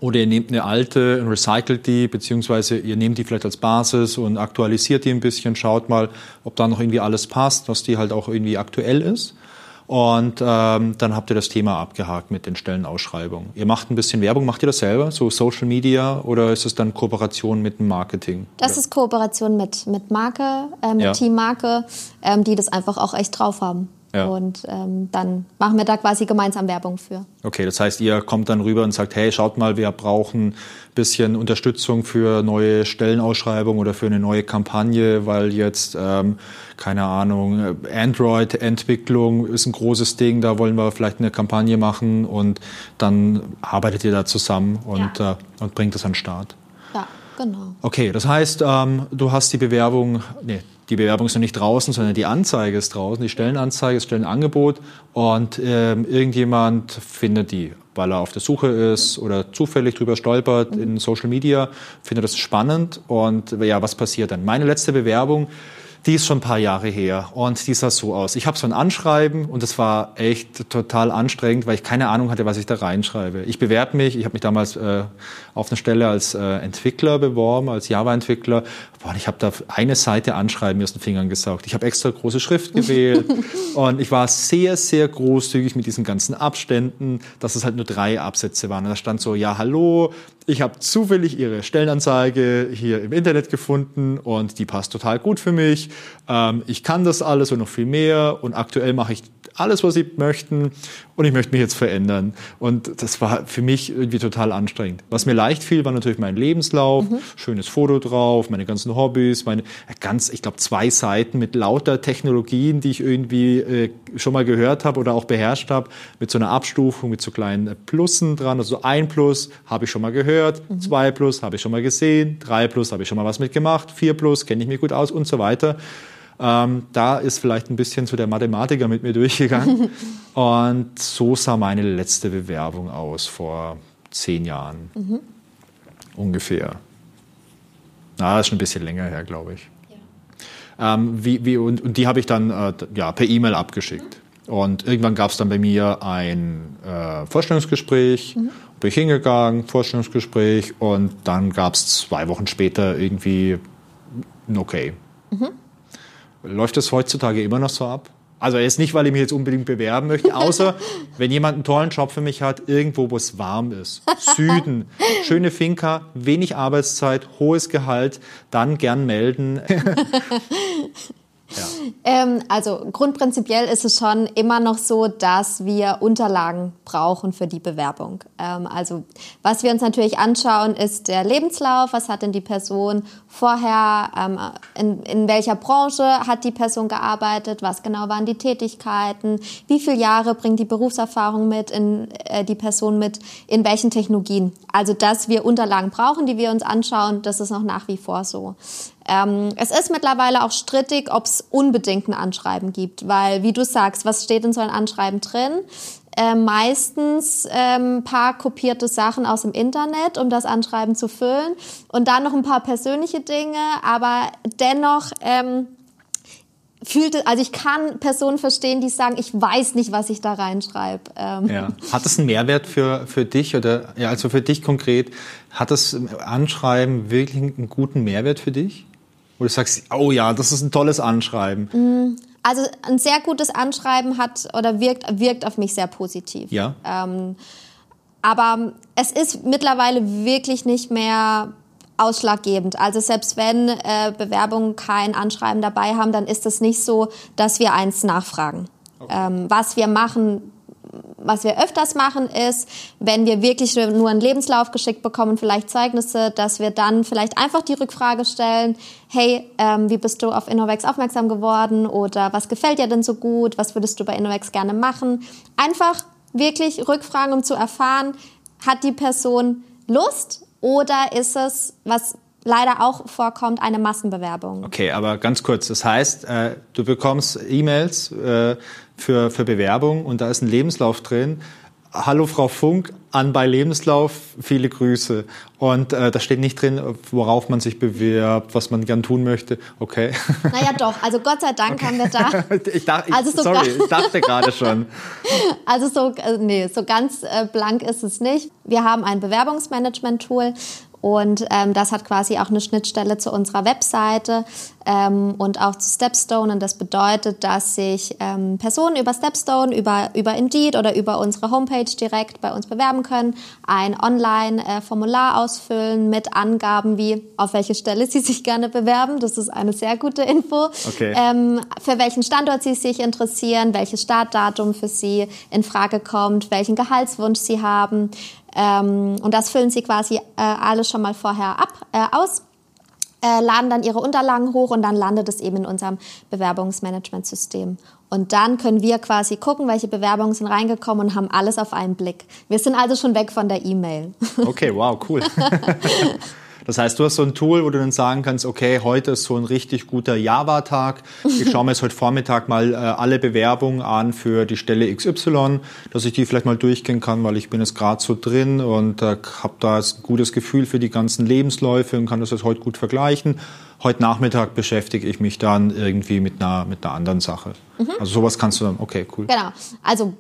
Speaker 1: Oder ihr nehmt eine alte und recycelt die, beziehungsweise ihr nehmt die vielleicht als Basis und aktualisiert die ein bisschen, schaut mal, ob da noch irgendwie alles passt, dass die halt auch irgendwie aktuell ist. Und ähm, dann habt ihr das Thema abgehakt mit den Stellenausschreibungen. Ihr macht ein bisschen Werbung, macht ihr das selber, so Social Media oder ist es dann Kooperation mit dem Marketing?
Speaker 2: Das ist Kooperation mit, mit Marke, äh, mit ja. Teammarke, ähm, die das einfach auch echt drauf haben. Ja. Und ähm, dann machen wir da quasi gemeinsam Werbung für.
Speaker 1: Okay, das heißt, ihr kommt dann rüber und sagt, hey, schaut mal, wir brauchen ein bisschen Unterstützung für neue Stellenausschreibungen oder für eine neue Kampagne, weil jetzt, ähm, keine Ahnung, Android-Entwicklung ist ein großes Ding, da wollen wir vielleicht eine Kampagne machen und dann arbeitet ihr da zusammen und, ja. äh, und bringt das an den Start.
Speaker 2: Ja, genau.
Speaker 1: Okay, das heißt, ähm, du hast die Bewerbung, nee, die Bewerbung ist noch nicht draußen, sondern die Anzeige ist draußen, die Stellenanzeige, das Stellenangebot und ähm, irgendjemand findet die, weil er auf der Suche ist oder zufällig drüber stolpert in Social Media, findet das spannend und ja, was passiert dann? Meine letzte Bewerbung die ist schon ein paar Jahre her und die sah so aus. Ich habe so ein Anschreiben und es war echt total anstrengend, weil ich keine Ahnung hatte, was ich da reinschreibe. Ich bewerbe mich, ich habe mich damals äh, auf eine Stelle als äh, Entwickler beworben, als Java-Entwickler. Ich habe da eine Seite Anschreiben mir aus den Fingern gesaugt. Ich habe extra große Schrift gewählt (laughs) und ich war sehr, sehr großzügig mit diesen ganzen Abständen, dass es halt nur drei Absätze waren. Und da stand so, ja, hallo, ich habe zufällig Ihre Stellenanzeige hier im Internet gefunden und die passt total gut für mich. Ähm, ich kann das alles und noch viel mehr und aktuell mache ich alles, was sie möchten und ich möchte mich jetzt verändern. Und das war für mich irgendwie total anstrengend. Was mir leicht fiel, war natürlich mein Lebenslauf, mhm. schönes Foto drauf, meine ganzen Hobbys, meine ganz, ich glaube, zwei Seiten mit lauter Technologien, die ich irgendwie äh, schon mal gehört habe oder auch beherrscht habe, mit so einer Abstufung, mit so kleinen Plussen dran. Also ein Plus habe ich schon mal gehört, mhm. zwei Plus habe ich schon mal gesehen, drei Plus habe ich schon mal was mitgemacht, vier Plus kenne ich mich gut aus und so weiter. Ähm, da ist vielleicht ein bisschen so der Mathematiker mit mir durchgegangen. (laughs) und so sah meine letzte Bewerbung aus vor zehn Jahren. Mhm. Ungefähr. Na, das ist schon ein bisschen länger her, glaube ich. Ja. Ähm, wie, wie, und, und die habe ich dann äh, ja, per E-Mail abgeschickt. Und irgendwann gab es dann bei mir ein äh, Vorstellungsgespräch. Mhm. Bin ich hingegangen, Vorstellungsgespräch und dann gab es zwei Wochen später irgendwie ein Okay. Mhm. Läuft das heutzutage immer noch so ab? Also jetzt nicht, weil ich mich jetzt unbedingt bewerben möchte, außer (laughs) wenn jemand einen tollen Job für mich hat, irgendwo, wo es warm ist. Süden, schöne Finca, wenig Arbeitszeit, hohes Gehalt, dann gern melden. (laughs)
Speaker 2: Ja. Ähm, also grundprinzipiell ist es schon immer noch so, dass wir Unterlagen brauchen für die Bewerbung. Ähm, also was wir uns natürlich anschauen, ist der Lebenslauf. Was hat denn die Person vorher, ähm, in, in welcher Branche hat die Person gearbeitet, was genau waren die Tätigkeiten, wie viele Jahre bringt die Berufserfahrung mit, in, äh, die Person mit, in welchen Technologien. Also dass wir Unterlagen brauchen, die wir uns anschauen, das ist noch nach wie vor so. Ähm, es ist mittlerweile auch strittig, ob es unbedingt ein Anschreiben gibt, weil, wie du sagst, was steht in so einem Anschreiben drin? Äh, meistens ähm, paar kopierte Sachen aus dem Internet, um das Anschreiben zu füllen und dann noch ein paar persönliche Dinge, aber dennoch ähm, fühlt, also ich kann Personen verstehen, die sagen, ich weiß nicht, was ich da reinschreibe.
Speaker 1: Ähm. Ja. Hat das einen Mehrwert für, für dich oder ja, also für dich konkret? Hat das Anschreiben wirklich einen guten Mehrwert für dich? Wo du sagst, oh ja, das ist ein tolles Anschreiben.
Speaker 2: Mm, also ein sehr gutes Anschreiben hat oder wirkt, wirkt auf mich sehr positiv.
Speaker 1: Ja. Ähm,
Speaker 2: aber es ist mittlerweile wirklich nicht mehr ausschlaggebend. Also selbst wenn äh, Bewerbungen kein Anschreiben dabei haben, dann ist es nicht so, dass wir eins nachfragen. Okay. Ähm, was wir machen, was wir öfters machen, ist, wenn wir wirklich nur einen Lebenslauf geschickt bekommen, vielleicht Zeugnisse, dass wir dann vielleicht einfach die Rückfrage stellen, hey, ähm, wie bist du auf Innovex aufmerksam geworden oder was gefällt dir denn so gut, was würdest du bei Innovex gerne machen? Einfach wirklich Rückfragen, um zu erfahren, hat die Person Lust oder ist es, was leider auch vorkommt, eine Massenbewerbung.
Speaker 1: Okay, aber ganz kurz. Das heißt, äh, du bekommst E-Mails äh, für, für Bewerbung und da ist ein Lebenslauf drin. Hallo Frau Funk, an bei Lebenslauf, viele Grüße. Und äh, da steht nicht drin, worauf man sich bewirbt, was man gern tun möchte. Okay. (laughs)
Speaker 2: Naja, doch. Also Gott sei Dank okay. haben wir da. (laughs)
Speaker 1: ich, dachte, also so sorry, ich dachte gerade schon. (laughs)
Speaker 2: Also so, äh, nee, so ganz äh, blank ist es nicht. Wir haben ein Bewerbungsmanagement-Tool und ähm, das hat quasi auch eine Schnittstelle zu unserer Webseite ähm, und auch zu Stepstone. Und das bedeutet, dass sich ähm, Personen über Stepstone, über, über Indeed oder über unsere Homepage direkt bei uns bewerben können, ein Online-Formular äh, ausfüllen mit Angaben wie, auf welche Stelle sie sich gerne bewerben. Das ist eine sehr gute Info.
Speaker 1: Okay.
Speaker 2: Ähm, für welchen Standort sie sich interessieren, welches Startdatum für sie in Frage kommt, welchen Gehaltswunsch sie haben. Ähm, und das füllen sie quasi äh, alles schon mal vorher ab, äh, aus. Äh, laden dann ihre Unterlagen hoch und dann landet es eben in unserem Bewerbungsmanagementsystem. Und dann können wir quasi gucken, welche Bewerbungen sind reingekommen und haben alles auf einen Blick. Wir sind also schon weg von der E-Mail.
Speaker 1: Okay, wow, cool. (laughs) Das heißt, du hast so ein Tool, wo du dann sagen kannst, okay, heute ist so ein richtig guter Java-Tag. Ich (laughs) schaue mir jetzt heute Vormittag mal äh, alle Bewerbungen an für die Stelle XY, dass ich die vielleicht mal durchgehen kann, weil ich bin jetzt gerade so drin und äh, habe da jetzt ein gutes Gefühl für die ganzen Lebensläufe und kann das jetzt heute gut vergleichen. Heute Nachmittag beschäftige ich mich dann irgendwie mit einer, mit einer anderen Sache. Mhm. Also sowas kannst du dann, okay, cool.
Speaker 2: Genau. Also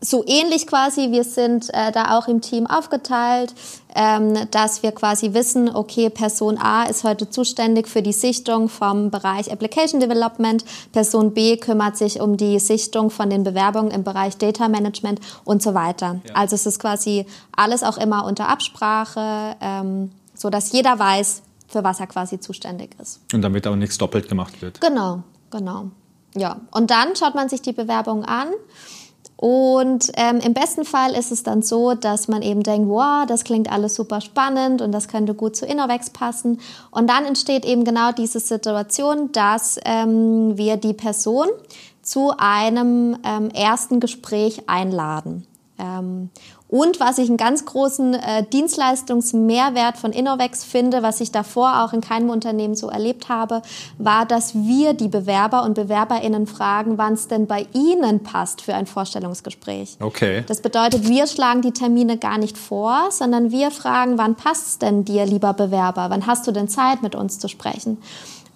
Speaker 2: so ähnlich quasi. Wir sind äh, da auch im Team aufgeteilt, ähm, dass wir quasi wissen, okay, Person A ist heute zuständig für die Sichtung vom Bereich Application Development, Person B kümmert sich um die Sichtung von den Bewerbungen im Bereich Data Management und so weiter. Ja. Also es ist quasi alles auch immer unter Absprache, ähm, so dass jeder weiß, für was er quasi zuständig ist.
Speaker 1: Und damit auch nichts doppelt gemacht wird.
Speaker 2: Genau, genau. Ja, und dann schaut man sich die Bewerbung an und ähm, im besten Fall ist es dann so, dass man eben denkt, wow, das klingt alles super spannend und das könnte gut zu Innovex passen. Und dann entsteht eben genau diese Situation, dass ähm, wir die Person zu einem ähm, ersten Gespräch einladen. Ähm, und was ich einen ganz großen äh, Dienstleistungsmehrwert von Innovex finde, was ich davor auch in keinem Unternehmen so erlebt habe, war, dass wir die Bewerber und Bewerberinnen fragen, wann es denn bei ihnen passt für ein Vorstellungsgespräch.
Speaker 1: Okay.
Speaker 2: Das bedeutet, wir schlagen die Termine gar nicht vor, sondern wir fragen, wann passt es denn dir, lieber Bewerber? Wann hast du denn Zeit, mit uns zu sprechen?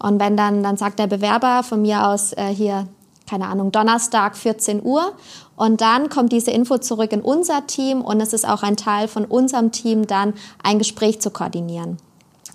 Speaker 2: Und wenn dann, dann sagt der Bewerber von mir aus äh, hier, keine Ahnung, Donnerstag 14 Uhr und dann kommt diese Info zurück in unser Team und es ist auch ein Teil von unserem Team, dann ein Gespräch zu koordinieren.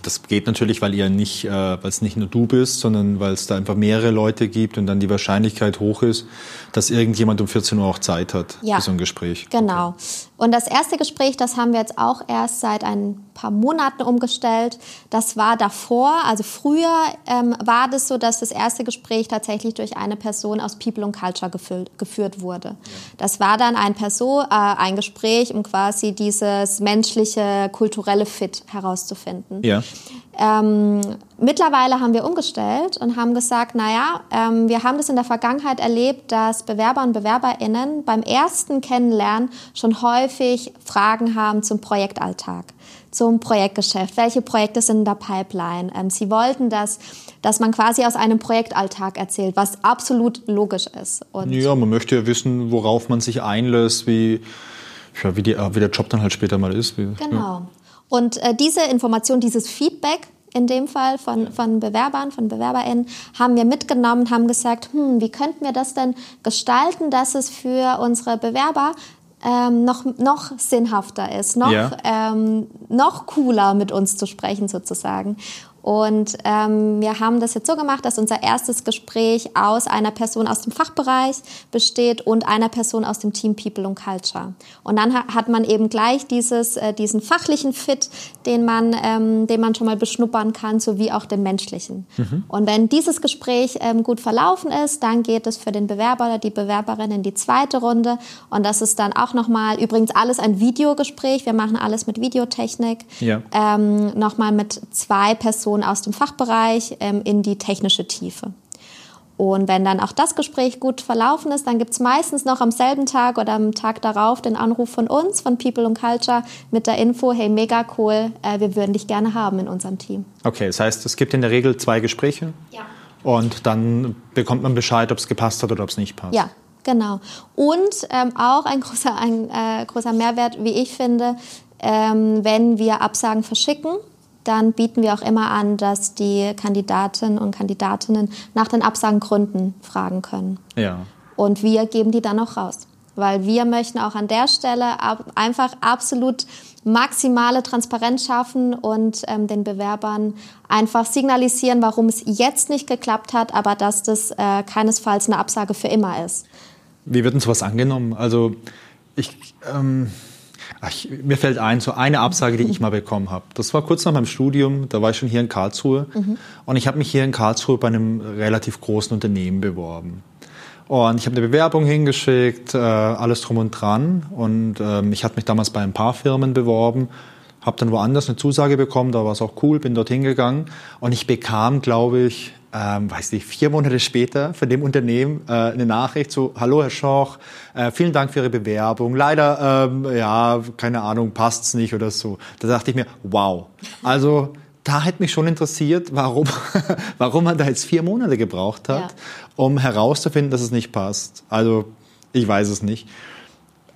Speaker 1: Das geht natürlich, weil ihr nicht, äh, weil es nicht nur du bist, sondern weil es da einfach mehrere Leute gibt und dann die Wahrscheinlichkeit hoch ist, dass irgendjemand um 14 Uhr auch Zeit hat
Speaker 2: ja,
Speaker 1: für so ein Gespräch.
Speaker 2: Genau. Okay. Und das erste Gespräch, das haben wir jetzt auch erst seit ein paar Monaten umgestellt. Das war davor, also früher ähm, war das so, dass das erste Gespräch tatsächlich durch eine Person aus People und Culture gefüllt, geführt wurde. Ja. Das war dann ein Person, äh, ein Gespräch, um quasi dieses menschliche, kulturelle Fit herauszufinden.
Speaker 1: Ja.
Speaker 2: Ähm, mittlerweile haben wir umgestellt und haben gesagt, naja, ähm, wir haben das in der Vergangenheit erlebt, dass Bewerber und Bewerberinnen beim ersten Kennenlernen schon häufig Fragen haben zum Projektalltag, zum Projektgeschäft. Welche Projekte sind in der Pipeline? Ähm, sie wollten, dass, dass man quasi aus einem Projektalltag erzählt, was absolut logisch ist.
Speaker 1: Und ja, man möchte ja wissen, worauf man sich einlässt, wie, ja, wie, die, wie der Job dann halt später mal ist. Wie,
Speaker 2: genau. Ja. Und äh, diese Information, dieses Feedback in dem Fall von, von Bewerbern, von BewerberInnen, haben wir mitgenommen, haben gesagt, hm, wie könnten wir das denn gestalten, dass es für unsere Bewerber ähm, noch, noch sinnhafter ist, noch, ja. ähm, noch cooler mit uns zu sprechen sozusagen. Und ähm, wir haben das jetzt so gemacht, dass unser erstes Gespräch aus einer Person aus dem Fachbereich besteht und einer Person aus dem Team People und Culture. Und dann hat man eben gleich dieses, äh, diesen fachlichen Fit, den man, ähm, den man schon mal beschnuppern kann, sowie auch den menschlichen. Mhm. Und wenn dieses Gespräch ähm, gut verlaufen ist, dann geht es für den Bewerber oder die Bewerberin in die zweite Runde. Und das ist dann auch nochmal, übrigens alles ein Videogespräch. Wir machen alles mit Videotechnik.
Speaker 1: Ja.
Speaker 2: Ähm, nochmal mit zwei Personen Person aus dem Fachbereich ähm, in die technische Tiefe. Und wenn dann auch das Gespräch gut verlaufen ist, dann gibt es meistens noch am selben Tag oder am Tag darauf den Anruf von uns, von People and Culture, mit der Info, hey, mega cool, äh, wir würden dich gerne haben in unserem Team.
Speaker 1: Okay, das heißt, es gibt in der Regel zwei Gespräche?
Speaker 2: Ja.
Speaker 1: Und dann bekommt man Bescheid, ob es gepasst hat oder ob es nicht passt?
Speaker 2: Ja, Genau. Und ähm, auch ein großer, ein, äh, großer Mehrwert, wie ich finde, ähm, wenn wir Absagen verschicken, dann bieten wir auch immer an, dass die Kandidaten und Kandidatinnen nach den Absagengründen fragen können.
Speaker 1: Ja.
Speaker 2: Und wir geben die dann auch raus. Weil wir möchten auch an der Stelle ab, einfach absolut maximale Transparenz schaffen und ähm, den Bewerbern einfach signalisieren, warum es jetzt nicht geklappt hat, aber dass das äh, keinesfalls eine Absage für immer ist.
Speaker 1: Wie wird denn sowas angenommen? Also ich, ähm, ich, mir fällt ein, so eine Absage, die ich mal bekommen habe. Das war kurz nach meinem Studium, da war ich schon hier in Karlsruhe mhm. und ich habe mich hier in Karlsruhe bei einem relativ großen Unternehmen beworben. Und ich habe eine Bewerbung hingeschickt, äh, alles drum und dran. Und ähm, ich hatte mich damals bei ein paar Firmen beworben, habe dann woanders eine Zusage bekommen, da war es auch cool, bin dorthin gegangen. Und ich bekam, glaube ich, ähm, weiß nicht, vier Monate später von dem Unternehmen äh, eine Nachricht so, hallo Herr Schoch, äh, vielen Dank für Ihre Bewerbung. Leider, ähm, ja, keine Ahnung, passt's nicht oder so. Da dachte ich mir, wow. Also da hätte mich schon interessiert, warum, (laughs) warum man da jetzt vier Monate gebraucht hat, ja. um herauszufinden, dass es nicht passt. Also ich weiß es nicht.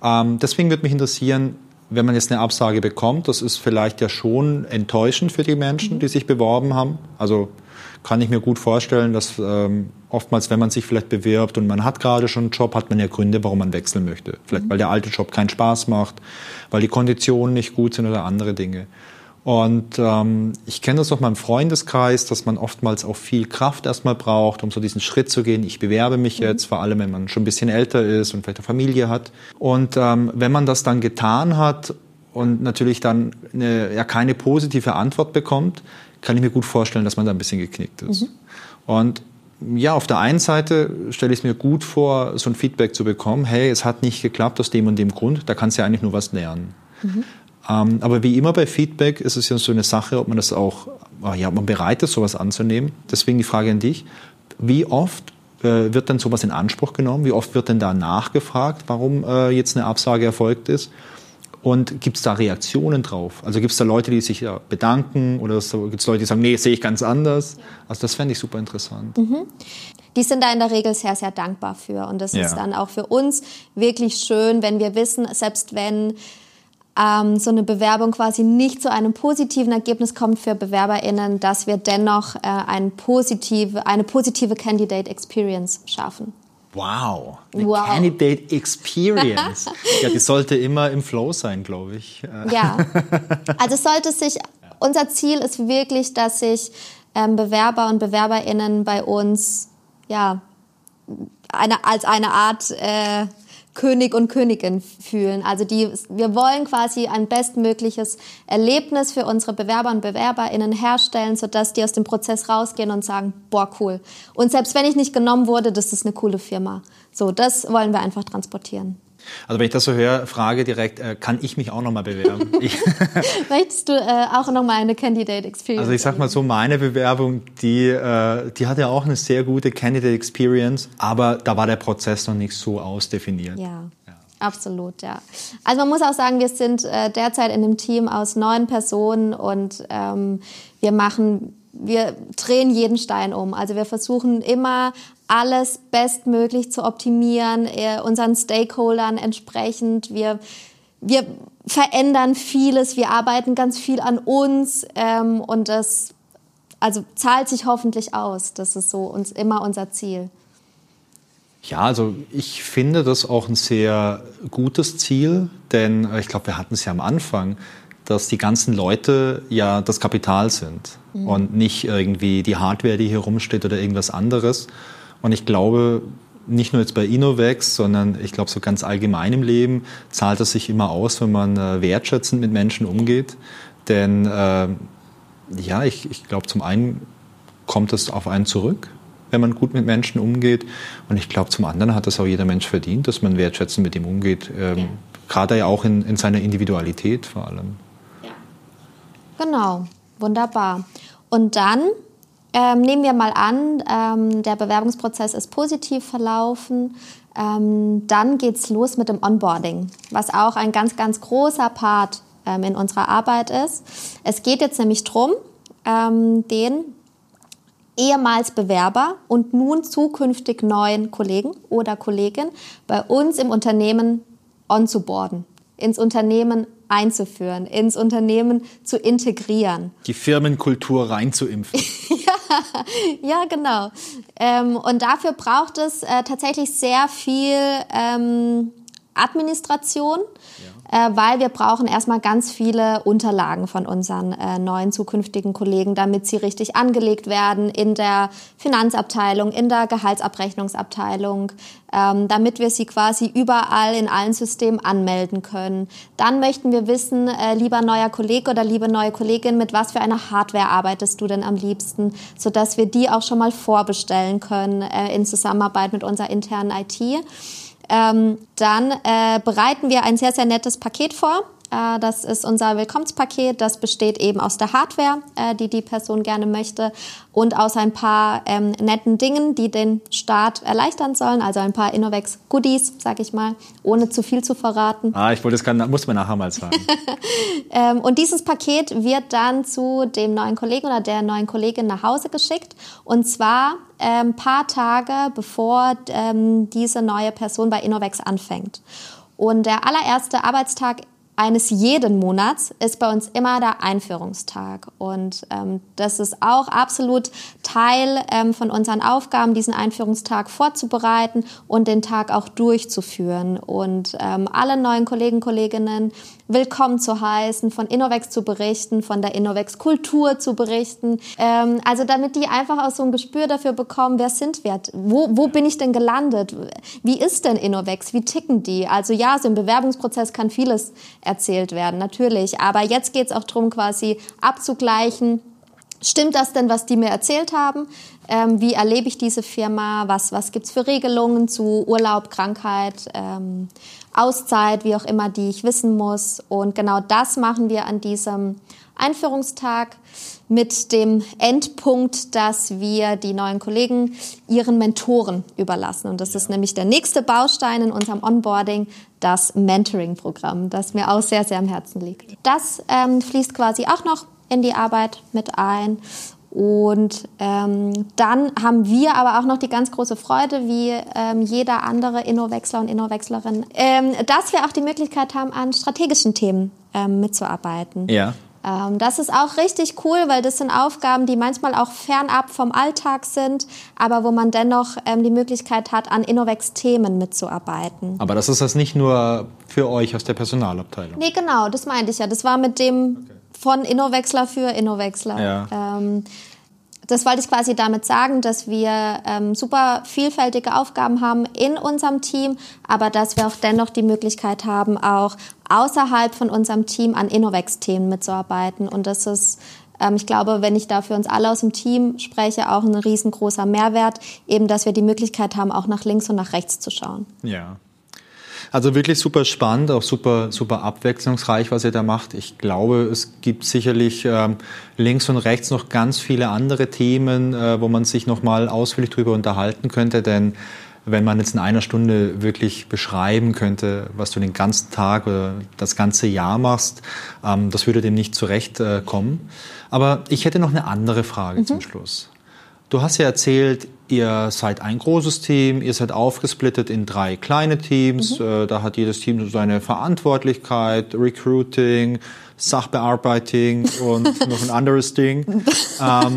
Speaker 1: Ähm, deswegen würde mich interessieren, wenn man jetzt eine Absage bekommt, das ist vielleicht ja schon enttäuschend für die Menschen, mhm. die sich beworben haben. Also kann ich mir gut vorstellen, dass ähm, oftmals, wenn man sich vielleicht bewirbt und man hat gerade schon einen Job, hat man ja Gründe, warum man wechseln möchte. Vielleicht, mhm. weil der alte Job keinen Spaß macht, weil die Konditionen nicht gut sind oder andere Dinge. Und ähm, ich kenne das aus meinem Freundeskreis, dass man oftmals auch viel Kraft erstmal braucht, um so diesen Schritt zu gehen. Ich bewerbe mich mhm. jetzt, vor allem wenn man schon ein bisschen älter ist und vielleicht eine Familie hat. Und ähm, wenn man das dann getan hat und natürlich dann eine, ja keine positive Antwort bekommt, kann ich mir gut vorstellen, dass man da ein bisschen geknickt ist. Mhm. Und ja, auf der einen Seite stelle ich es mir gut vor, so ein Feedback zu bekommen, hey, es hat nicht geklappt aus dem und dem Grund, da kannst du ja eigentlich nur was lernen. Mhm. Ähm, aber wie immer bei Feedback ist es ja so eine Sache, ob man das auch, ah ja, ob man bereit ist, sowas anzunehmen. Deswegen die Frage an dich, wie oft äh, wird denn sowas in Anspruch genommen? Wie oft wird denn da nachgefragt, warum äh, jetzt eine Absage erfolgt ist? Und gibt es da Reaktionen drauf? Also gibt es da Leute, die sich ja, bedanken oder gibt es Leute, die sagen, nee, sehe ich ganz anders? Also das fände ich super interessant. Mhm.
Speaker 2: Die sind da in der Regel sehr, sehr dankbar für. Und das ja. ist dann auch für uns wirklich schön, wenn wir wissen, selbst wenn ähm, so eine Bewerbung quasi nicht zu einem positiven Ergebnis kommt für BewerberInnen, dass wir dennoch äh, ein positive, eine positive Candidate Experience schaffen.
Speaker 1: Wow, eine wow. Candidate Experience. (laughs) ja, die sollte immer im Flow sein, glaube ich.
Speaker 2: ja, (laughs) also sollte sich, unser Ziel ist wirklich, dass sich ähm, Bewerber und BewerberInnen bei uns, ja, eine, als eine Art äh, König und Königin fühlen. Also die, wir wollen quasi ein bestmögliches Erlebnis für unsere Bewerber und BewerberInnen herstellen, sodass die aus dem Prozess rausgehen und sagen, boah, cool. Und selbst wenn ich nicht genommen wurde, das ist eine coole Firma. So, das wollen wir einfach transportieren.
Speaker 1: Also wenn ich das so höre, frage direkt, äh, kann ich mich auch nochmal bewerben? (laughs) (laughs)
Speaker 2: Möchtest du äh, auch nochmal eine Candidate Experience?
Speaker 1: Also ich sag mal so, meine Bewerbung, die, äh, die hatte auch eine sehr gute Candidate Experience, aber da war der Prozess noch nicht so ausdefiniert.
Speaker 2: Ja. Absolut, ja. Also man muss auch sagen, wir sind äh, derzeit in einem Team aus neun Personen und ähm, wir machen wir drehen jeden Stein um. Also wir versuchen immer alles bestmöglich zu optimieren, äh, unseren Stakeholdern entsprechend. Wir, wir verändern vieles, wir arbeiten ganz viel an uns ähm, und das also zahlt sich hoffentlich aus. Das ist so uns immer unser Ziel.
Speaker 1: Ja, also ich finde das auch ein sehr gutes Ziel, denn äh, ich glaube, wir hatten es ja am Anfang dass die ganzen Leute ja das Kapital sind mhm. und nicht irgendwie die Hardware, die hier rumsteht oder irgendwas anderes. Und ich glaube, nicht nur jetzt bei Innovex, sondern ich glaube so ganz allgemein im Leben zahlt es sich immer aus, wenn man äh, wertschätzend mit Menschen umgeht. Denn äh, ja, ich, ich glaube zum einen kommt es auf einen zurück, wenn man gut mit Menschen umgeht. Und ich glaube zum anderen hat das auch jeder Mensch verdient, dass man wertschätzend mit ihm umgeht. Ähm, ja. Gerade ja auch in, in seiner Individualität vor allem.
Speaker 2: Genau, wunderbar. Und dann ähm, nehmen wir mal an, ähm, der Bewerbungsprozess ist positiv verlaufen. Ähm, dann geht's los mit dem Onboarding, was auch ein ganz, ganz großer Part ähm, in unserer Arbeit ist. Es geht jetzt nämlich drum, ähm, den ehemals Bewerber und nun zukünftig neuen Kollegen oder Kollegin bei uns im Unternehmen onzuboarden, ins Unternehmen einzuführen, ins Unternehmen zu integrieren.
Speaker 1: Die Firmenkultur reinzuimpfen. (laughs)
Speaker 2: ja, ja, genau. Ähm, und dafür braucht es äh, tatsächlich sehr viel ähm, Administration. Äh, weil wir brauchen erstmal ganz viele Unterlagen von unseren äh, neuen zukünftigen Kollegen, damit sie richtig angelegt werden in der Finanzabteilung, in der Gehaltsabrechnungsabteilung, ähm, damit wir sie quasi überall in allen Systemen anmelden können. Dann möchten wir wissen, äh, lieber neuer Kollege oder liebe neue Kollegin, mit was für einer Hardware arbeitest du denn am liebsten, sodass wir die auch schon mal vorbestellen können äh, in Zusammenarbeit mit unserer internen IT. Ähm, dann äh, bereiten wir ein sehr, sehr nettes Paket vor das ist unser Willkommenspaket. Das besteht eben aus der Hardware, äh, die die Person gerne möchte, und aus ein paar ähm, netten Dingen, die den Start erleichtern sollen. Also ein paar Innovex Goodies, sag ich mal, ohne zu viel zu verraten.
Speaker 1: Ah, ich wollte das kann, muss man nachher mal sagen. (laughs)
Speaker 2: ähm, und dieses Paket wird dann zu dem neuen Kollegen oder der neuen Kollegin nach Hause geschickt. Und zwar ein ähm, paar Tage bevor ähm, diese neue Person bei Innovex anfängt. Und der allererste Arbeitstag eines jeden Monats ist bei uns immer der Einführungstag. Und ähm, das ist auch absolut Teil ähm, von unseren Aufgaben, diesen Einführungstag vorzubereiten und den Tag auch durchzuführen. Und ähm, alle neuen Kollegen, Kolleginnen willkommen zu heißen, von Innovex zu berichten, von der Innovex-Kultur zu berichten. Ähm, also damit die einfach auch so ein Gespür dafür bekommen, wer sind wir, wo, wo bin ich denn gelandet, wie ist denn Innovex, wie ticken die? Also ja, so im Bewerbungsprozess kann vieles erzählt werden, natürlich. Aber jetzt geht es auch darum, quasi abzugleichen, Stimmt das denn, was die mir erzählt haben? Ähm, wie erlebe ich diese Firma? Was, was gibt's für Regelungen zu Urlaub, Krankheit, ähm, Auszeit, wie auch immer, die ich wissen muss? Und genau das machen wir an diesem Einführungstag mit dem Endpunkt, dass wir die neuen Kollegen ihren Mentoren überlassen. Und das ist nämlich der nächste Baustein in unserem Onboarding, das Mentoring-Programm, das mir auch sehr, sehr am Herzen liegt. Das ähm, fließt quasi auch noch in die Arbeit mit ein. Und ähm, dann haben wir aber auch noch die ganz große Freude, wie ähm, jeder andere Innowechsler und Innowechslerin, ähm, dass wir auch die Möglichkeit haben, an strategischen Themen ähm, mitzuarbeiten.
Speaker 1: Ja.
Speaker 2: Ähm, das ist auch richtig cool, weil das sind Aufgaben, die manchmal auch fernab vom Alltag sind, aber wo man dennoch ähm, die Möglichkeit hat, an Innovex-Themen mitzuarbeiten.
Speaker 1: Aber das ist das nicht nur für euch aus der Personalabteilung?
Speaker 2: Nee, genau, das meinte ich ja. Das war mit dem okay von Innowechsler für Innowechsler.
Speaker 1: Ja.
Speaker 2: Ähm, das wollte ich quasi damit sagen, dass wir ähm, super vielfältige Aufgaben haben in unserem Team, aber dass wir auch dennoch die Möglichkeit haben, auch außerhalb von unserem Team an Innovex-Themen mitzuarbeiten. Und das ist, ähm, ich glaube, wenn ich da für uns alle aus dem Team spreche, auch ein riesengroßer Mehrwert, eben, dass wir die Möglichkeit haben, auch nach links und nach rechts zu schauen.
Speaker 1: Ja. Also wirklich super spannend, auch super, super abwechslungsreich, was ihr da macht. Ich glaube, es gibt sicherlich ähm, links und rechts noch ganz viele andere Themen, äh, wo man sich noch mal ausführlich drüber unterhalten könnte, denn wenn man jetzt in einer Stunde wirklich beschreiben könnte, was du den ganzen Tag oder das ganze Jahr machst, ähm, das würde dem nicht zurecht äh, kommen. Aber ich hätte noch eine andere Frage mhm. zum Schluss. Du hast ja erzählt, ihr seid ein großes Team, ihr seid aufgesplittet in drei kleine Teams. Mhm. Äh, da hat jedes Team so seine Verantwortlichkeit, Recruiting, Sachbearbeitung und (laughs) noch ein anderes Ding. ähm, (laughs)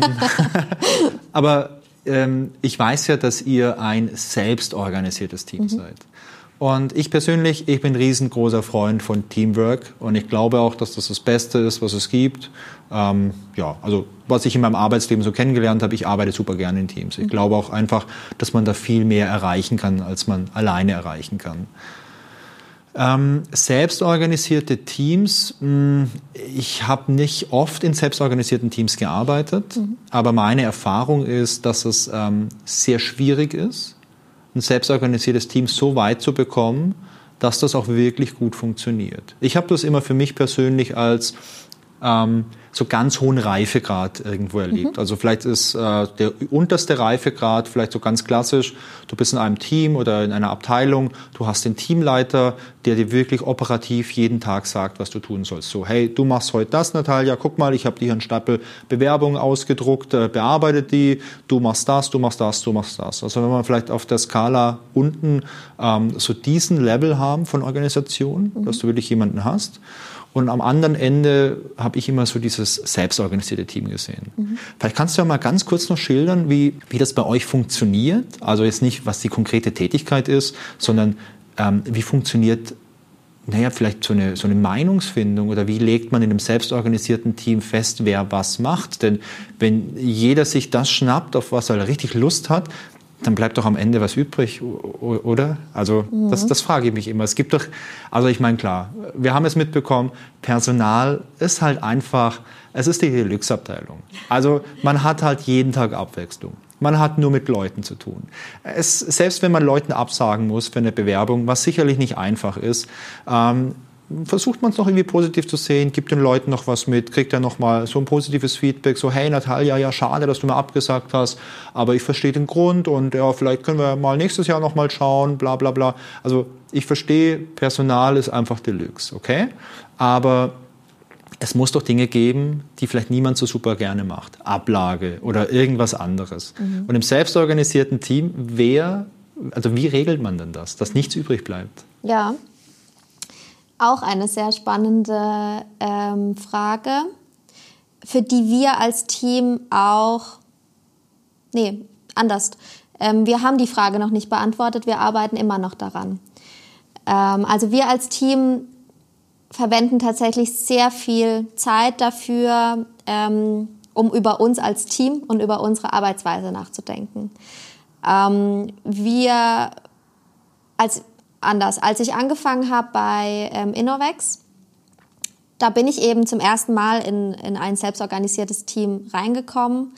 Speaker 1: (laughs) aber ähm, ich weiß ja, dass ihr ein selbstorganisiertes Team mhm. seid. Und ich persönlich, ich bin riesengroßer Freund von Teamwork und ich glaube auch, dass das das Beste ist, was es gibt. Ähm, ja, also was ich in meinem Arbeitsleben so kennengelernt habe, ich arbeite super gerne in Teams. Ich mhm. glaube auch einfach, dass man da viel mehr erreichen kann, als man alleine erreichen kann. Ähm, selbstorganisierte Teams, mh, hm, ich habe nicht oft in selbstorganisierten Teams gearbeitet, mhm. aber meine Erfahrung ist, dass es ähm, sehr schwierig ist ein selbstorganisiertes Team so weit zu bekommen, dass das auch wirklich gut funktioniert. Ich habe das immer für mich persönlich als ähm, so ganz hohen Reifegrad irgendwo erlebt. Mhm. Also vielleicht ist äh, der unterste Reifegrad vielleicht so ganz klassisch, du bist in einem Team oder in einer Abteilung, du hast den Teamleiter, der dir wirklich operativ jeden Tag sagt, was du tun sollst. So, hey, du machst heute das, Natalia, guck mal, ich habe dir hier einen Stapel Bewerbungen ausgedruckt, äh, bearbeitet die, du machst das, du machst das, du machst das. Also wenn man vielleicht auf der Skala unten ähm, so diesen Level haben von Organisation, mhm. dass du wirklich jemanden hast. Und am anderen Ende habe ich immer so dieses selbstorganisierte Team gesehen. Mhm. Vielleicht kannst du ja mal ganz kurz noch schildern, wie, wie das bei euch funktioniert. Also jetzt nicht, was die konkrete Tätigkeit ist, sondern ähm, wie funktioniert, naja, vielleicht so eine, so eine Meinungsfindung oder wie legt man in einem selbstorganisierten Team fest, wer was macht. Denn wenn jeder sich das schnappt, auf was er richtig Lust hat, dann bleibt doch am Ende was übrig, oder? Also mhm. das, das frage ich mich immer. Es gibt doch, also ich meine klar, wir haben es mitbekommen, Personal ist halt einfach, es ist die Deluxe-Abteilung. Also man hat halt jeden Tag Abwechslung. Man hat nur mit Leuten zu tun. Es, selbst wenn man Leuten absagen muss für eine Bewerbung, was sicherlich nicht einfach ist, ähm, versucht man es noch irgendwie positiv zu sehen, gibt den Leuten noch was mit, kriegt er noch mal so ein positives Feedback, so hey Natalia, ja schade, dass du mir abgesagt hast, aber ich verstehe den Grund und ja, vielleicht können wir mal nächstes Jahr noch mal schauen, bla bla bla. Also ich verstehe, Personal ist einfach Deluxe, okay? Aber es muss doch Dinge geben, die vielleicht niemand so super gerne macht. Ablage oder irgendwas anderes. Mhm. Und im selbstorganisierten Team, wer, also wie regelt man denn das, dass nichts übrig bleibt?
Speaker 2: Ja, auch eine sehr spannende ähm, Frage, für die wir als Team auch, nee, anders. Ähm, wir haben die Frage noch nicht beantwortet, wir arbeiten immer noch daran. Ähm, also wir als Team verwenden tatsächlich sehr viel Zeit dafür, ähm, um über uns als Team und über unsere Arbeitsweise nachzudenken. Ähm, wir als anders. Als ich angefangen habe bei ähm, Innovex, da bin ich eben zum ersten Mal in, in ein selbstorganisiertes Team reingekommen.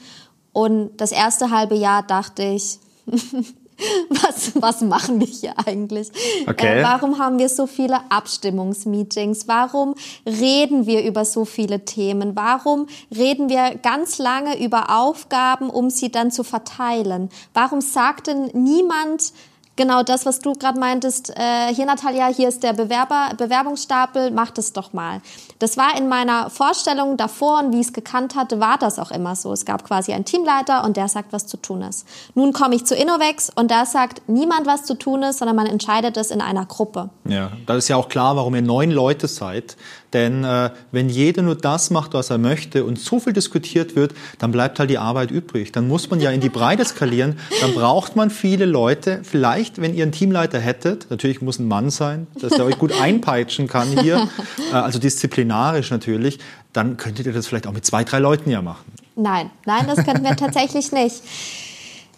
Speaker 2: Und das erste halbe Jahr dachte ich, (laughs) was, was machen wir hier eigentlich? Okay. Äh, warum haben wir so viele Abstimmungsmeetings? Warum reden wir über so viele Themen? Warum reden wir ganz lange über Aufgaben, um sie dann zu verteilen? Warum sagt denn niemand, genau das, was du gerade meintest. Äh, hier, Natalia, hier ist der Bewerber, Bewerbungsstapel, mach das doch mal. Das war in meiner Vorstellung davor und wie ich es gekannt hatte, war das auch immer so. Es gab quasi einen Teamleiter und der sagt, was zu tun ist. Nun komme ich zu Innovex und da sagt niemand, was zu tun ist, sondern man entscheidet es in einer Gruppe.
Speaker 1: Ja, da ist ja auch klar, warum ihr neun Leute seid. Denn äh, wenn jeder nur das macht, was er möchte und so viel diskutiert wird, dann bleibt halt die Arbeit übrig. Dann muss man ja in die Breite skalieren. Dann braucht man viele Leute. Vielleicht, wenn ihr einen Teamleiter hättet, natürlich muss ein Mann sein, dass er euch gut (laughs) einpeitschen kann hier, äh, also disziplinarisch natürlich, dann könntet ihr das vielleicht auch mit zwei, drei Leuten ja machen.
Speaker 2: Nein, nein, das könnten wir tatsächlich nicht.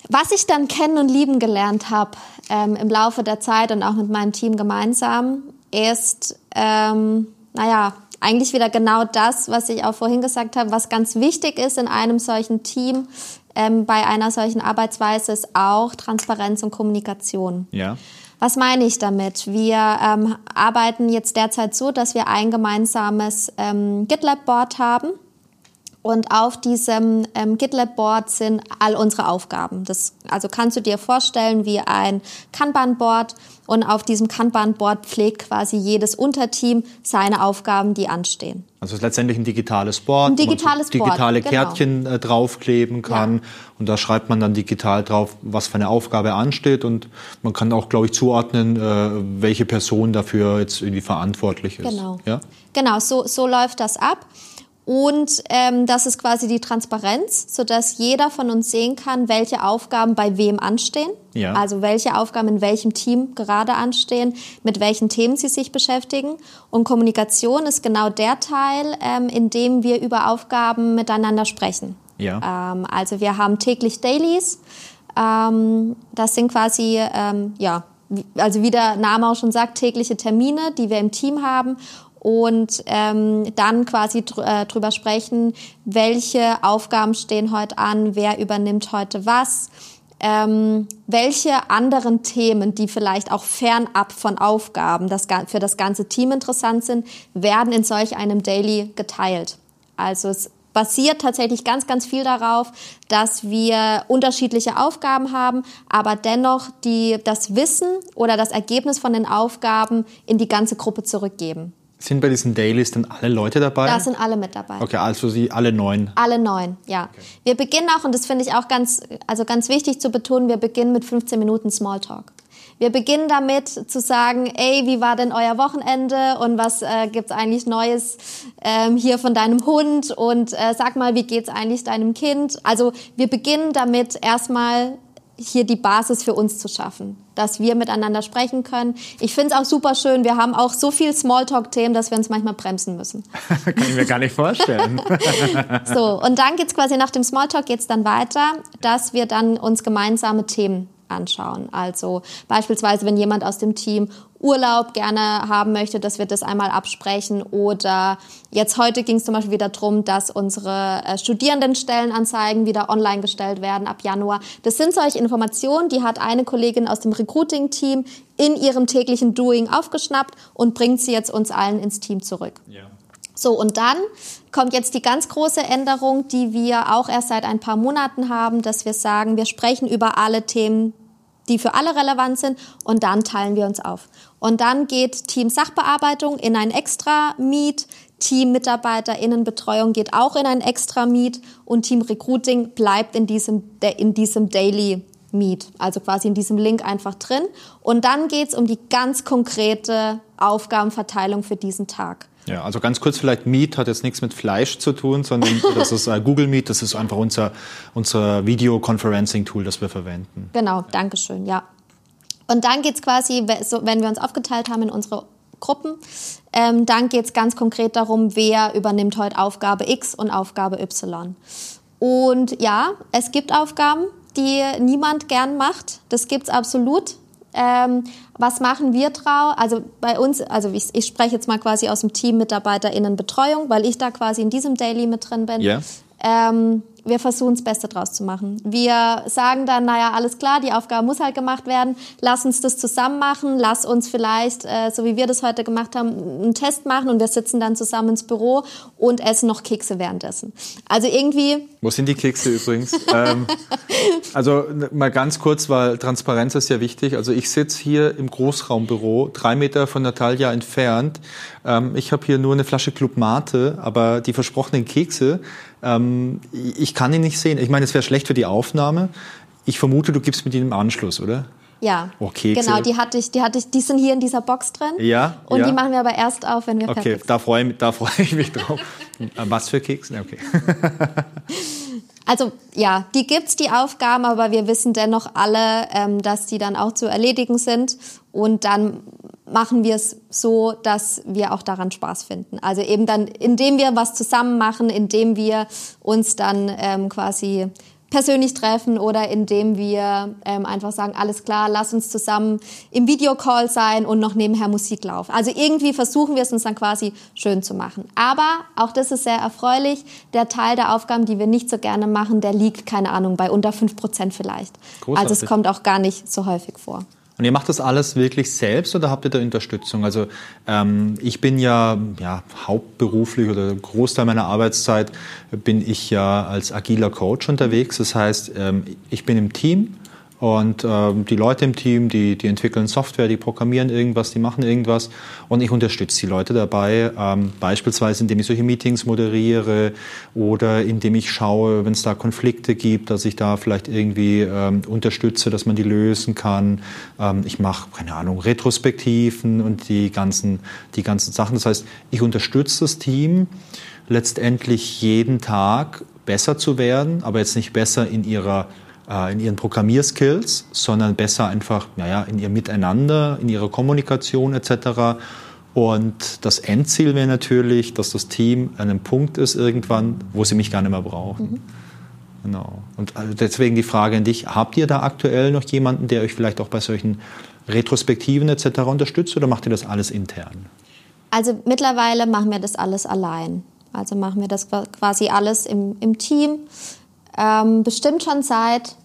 Speaker 2: Was ich dann kennen und lieben gelernt habe ähm, im Laufe der Zeit und auch mit meinem Team gemeinsam, ist ähm, naja, eigentlich wieder genau das, was ich auch vorhin gesagt habe, was ganz wichtig ist in einem solchen Team, ähm, bei einer solchen Arbeitsweise, ist auch Transparenz und Kommunikation.
Speaker 1: Ja.
Speaker 2: Was meine ich damit? Wir ähm, arbeiten jetzt derzeit so, dass wir ein gemeinsames ähm, GitLab-Board haben und auf diesem ähm, GitLab-Board sind all unsere Aufgaben. Das, also kannst du dir vorstellen wie ein Kanban-Board und auf diesem Kanban-Board pflegt quasi jedes Unterteam seine Aufgaben, die anstehen.
Speaker 1: Also es ist letztendlich ein digitales Board,
Speaker 2: ein digitales
Speaker 1: wo man so digitale Board, genau. Kärtchen äh, draufkleben kann ja. und da schreibt man dann digital drauf, was für eine Aufgabe ansteht und man kann auch, glaube ich, zuordnen, äh, welche Person dafür jetzt irgendwie verantwortlich ist.
Speaker 2: Genau, ja? genau so, so läuft das ab. Und ähm, das ist quasi die Transparenz, sodass jeder von uns sehen kann, welche Aufgaben bei wem anstehen. Ja. Also welche Aufgaben in welchem Team gerade anstehen, mit welchen Themen sie sich beschäftigen. Und Kommunikation ist genau der Teil, ähm, in dem wir über Aufgaben miteinander sprechen. Ja. Ähm, also wir haben täglich Dailies. Ähm, das sind quasi, ähm, ja, also wie der Name auch schon sagt, tägliche Termine, die wir im Team haben und ähm, dann quasi dr äh, drüber sprechen, welche Aufgaben stehen heute an, wer übernimmt heute was. Ähm, welche anderen Themen, die vielleicht auch fernab von Aufgaben das, für das ganze Team interessant sind, werden in solch einem Daily geteilt. Also es basiert tatsächlich ganz, ganz viel darauf, dass wir unterschiedliche Aufgaben haben, aber dennoch die, das Wissen oder das Ergebnis von den Aufgaben in die ganze Gruppe zurückgeben.
Speaker 1: Sind bei diesen Dailies dann alle Leute dabei?
Speaker 2: Da sind alle mit dabei.
Speaker 1: Okay, also Sie alle neun.
Speaker 2: Alle neun, ja. Okay. Wir beginnen auch, und das finde ich auch ganz, also ganz wichtig zu betonen, wir beginnen mit 15 Minuten Smalltalk. Wir beginnen damit zu sagen, ey, wie war denn euer Wochenende und was äh, gibt's eigentlich Neues ähm, hier von deinem Hund und äh, sag mal, wie geht's eigentlich deinem Kind? Also wir beginnen damit erstmal hier die Basis für uns zu schaffen, dass wir miteinander sprechen können. Ich finde es auch super schön. Wir haben auch so viel Smalltalk-Themen, dass wir uns manchmal bremsen müssen. (laughs)
Speaker 1: Kann ich mir gar nicht vorstellen. (laughs)
Speaker 2: so, und dann geht's quasi nach dem Smalltalk geht's dann weiter, dass wir dann uns gemeinsame Themen anschauen. Also beispielsweise, wenn jemand aus dem Team Urlaub gerne haben möchte, dass wir das einmal absprechen. Oder jetzt heute ging es zum Beispiel wieder darum, dass unsere äh, Studierendenstellenanzeigen wieder online gestellt werden ab Januar. Das sind solche Informationen, die hat eine Kollegin aus dem Recruiting-Team in ihrem täglichen Doing aufgeschnappt und bringt sie jetzt uns allen ins Team zurück. Ja. So, und dann kommt jetzt die ganz große Änderung, die wir auch erst seit ein paar Monaten haben, dass wir sagen, wir sprechen über alle Themen, die für alle relevant sind und dann teilen wir uns auf. Und dann geht Team Sachbearbeitung in ein extra Meet, Team MitarbeiterInnenbetreuung geht auch in ein extra Meet und Team Recruiting bleibt in diesem, in diesem Daily Meet, also quasi in diesem Link einfach drin. Und dann geht's um die ganz konkrete Aufgabenverteilung für diesen Tag.
Speaker 1: Ja, also ganz kurz vielleicht, Meet hat jetzt nichts mit Fleisch zu tun, sondern (laughs) das ist äh, Google Meet, das ist einfach unser, unser Video-Conferencing-Tool, das wir verwenden.
Speaker 2: Genau, Dankeschön, ja. Und dann geht's quasi, wenn wir uns aufgeteilt haben in unsere Gruppen, ähm, dann geht's ganz konkret darum, wer übernimmt heute Aufgabe X und Aufgabe Y. Und ja, es gibt Aufgaben, die niemand gern macht. Das gibt's absolut. Ähm, was machen wir draus? Also bei uns, also ich, ich, spreche jetzt mal quasi aus dem Team MitarbeiterInnenbetreuung, weil ich da quasi in diesem Daily mit drin bin. Yeah. Ähm, wir versuchen das Beste draus zu machen. Wir sagen dann, naja, alles klar, die Aufgabe muss halt gemacht werden. Lass uns das zusammen machen. Lass uns vielleicht, äh, so wie wir das heute gemacht haben, einen Test machen und wir sitzen dann zusammen ins Büro und essen noch Kekse währenddessen. Also irgendwie.
Speaker 1: Wo sind die Kekse übrigens? (laughs) ähm, also mal ganz kurz, weil Transparenz ist ja wichtig. Also ich sitze hier im Großraumbüro, drei Meter von Natalia entfernt. Ähm, ich habe hier nur eine Flasche Club Mate, aber die versprochenen Kekse, ähm, ich kann ihn nicht sehen. Ich meine, es wäre schlecht für die Aufnahme. Ich vermute, du gibst mit im Anschluss, oder?
Speaker 2: Ja, oh, genau, die hatte ich, die hatte ich, die sind hier in dieser Box drin.
Speaker 1: Ja.
Speaker 2: Und
Speaker 1: ja.
Speaker 2: die machen wir aber erst auf, wenn wir
Speaker 1: okay, fertig sind. Da freue da freu ich mich drauf. (laughs) Was für Kekse? Okay. (laughs)
Speaker 2: Also ja, die gibt's die Aufgaben, aber wir wissen dennoch alle, ähm, dass die dann auch zu erledigen sind. Und dann machen wir es so, dass wir auch daran Spaß finden. Also eben dann, indem wir was zusammen machen, indem wir uns dann ähm, quasi persönlich treffen oder indem wir ähm, einfach sagen, alles klar, lass uns zusammen im Videocall sein und noch nebenher Musik laufen. Also irgendwie versuchen wir es uns dann quasi schön zu machen. Aber auch das ist sehr erfreulich. Der Teil der Aufgaben, die wir nicht so gerne machen, der liegt, keine Ahnung, bei unter fünf Prozent vielleicht. Großartig. Also es kommt auch gar nicht so häufig vor.
Speaker 1: Und ihr macht das alles wirklich selbst oder habt ihr da Unterstützung? Also ähm, ich bin ja, ja hauptberuflich oder Großteil meiner Arbeitszeit bin ich ja als agiler Coach unterwegs. Das heißt, ähm, ich bin im Team und ähm, die Leute im Team, die, die entwickeln Software, die programmieren irgendwas, die machen irgendwas. Und ich unterstütze die Leute dabei, ähm, beispielsweise indem ich solche Meetings moderiere oder indem ich schaue, wenn es da Konflikte gibt, dass ich da vielleicht irgendwie ähm, unterstütze, dass man die lösen kann. Ähm, ich mache, keine Ahnung, Retrospektiven und die ganzen, die ganzen Sachen. Das heißt, ich unterstütze das Team letztendlich jeden Tag besser zu werden, aber jetzt nicht besser in ihrer in ihren Programmierskills, sondern besser einfach naja, in ihr Miteinander, in ihrer Kommunikation etc. Und das Endziel wäre natürlich, dass das Team an einem Punkt ist irgendwann, wo sie mich gar nicht mehr brauchen. Mhm. Genau. Und also deswegen die Frage an dich, habt ihr da aktuell noch jemanden, der euch vielleicht auch bei solchen Retrospektiven etc. unterstützt oder macht ihr das alles intern?
Speaker 2: Also mittlerweile machen wir das alles allein. Also machen wir das quasi alles im, im Team. Ähm, bestimmt schon seit,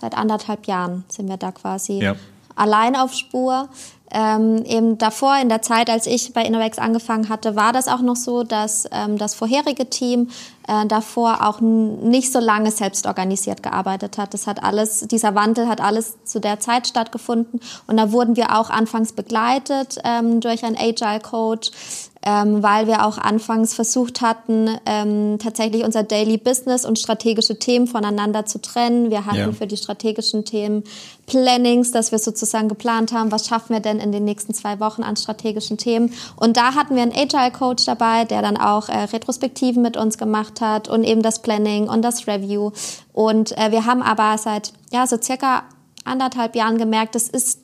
Speaker 2: seit anderthalb Jahren sind wir da quasi ja. allein auf Spur. Ähm, eben davor, in der Zeit, als ich bei Innovex angefangen hatte, war das auch noch so, dass ähm, das vorherige Team äh, davor auch nicht so lange selbst organisiert gearbeitet hat. Das hat alles, dieser Wandel hat alles zu der Zeit stattgefunden. Und da wurden wir auch anfangs begleitet ähm, durch einen Agile Coach, ähm, weil wir auch anfangs versucht hatten, ähm, tatsächlich unser Daily Business und strategische Themen voneinander zu trennen. Wir hatten ja. für die strategischen Themen Plannings, dass wir sozusagen geplant haben, was schaffen wir denn in den nächsten zwei Wochen an strategischen Themen. Und da hatten wir einen Agile Coach dabei, der dann auch äh, Retrospektiven mit uns gemacht hat und eben das Planning und das Review. Und äh, wir haben aber seit ja so circa anderthalb Jahren gemerkt, das ist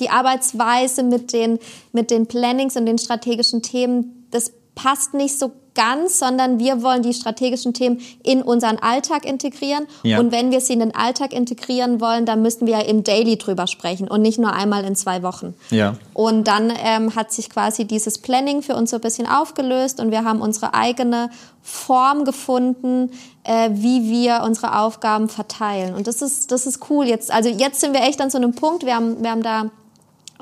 Speaker 2: die Arbeitsweise mit den, mit den Plannings und den strategischen Themen, das passt nicht so ganz, sondern wir wollen die strategischen Themen in unseren Alltag integrieren. Ja. Und wenn wir sie in den Alltag integrieren wollen, dann müssen wir ja im Daily drüber sprechen und nicht nur einmal in zwei Wochen. Ja. Und dann ähm, hat sich quasi dieses Planning für uns so ein bisschen aufgelöst und wir haben unsere eigene Form gefunden, äh, wie wir unsere Aufgaben verteilen. Und das ist, das ist cool. Jetzt, also jetzt sind wir echt an so einem Punkt. Wir haben, wir haben da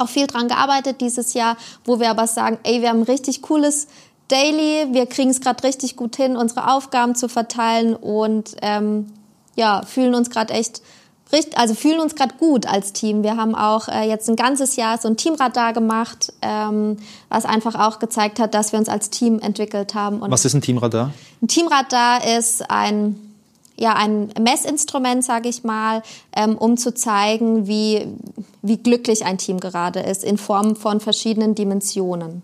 Speaker 2: auch viel dran gearbeitet dieses Jahr, wo wir aber sagen, ey, wir haben ein richtig cooles Daily. Wir kriegen es gerade richtig gut hin, unsere Aufgaben zu verteilen und ähm, ja, fühlen uns gerade echt richtig, also fühlen uns gerade gut als Team. Wir haben auch äh, jetzt ein ganzes Jahr so ein Teamradar gemacht, ähm, was einfach auch gezeigt hat, dass wir uns als Team entwickelt haben.
Speaker 1: Und was ist ein Teamradar?
Speaker 2: Ein Teamradar ist ein ja ein Messinstrument, sage ich mal, ähm, um zu zeigen, wie wie glücklich ein Team gerade ist in Form von verschiedenen Dimensionen.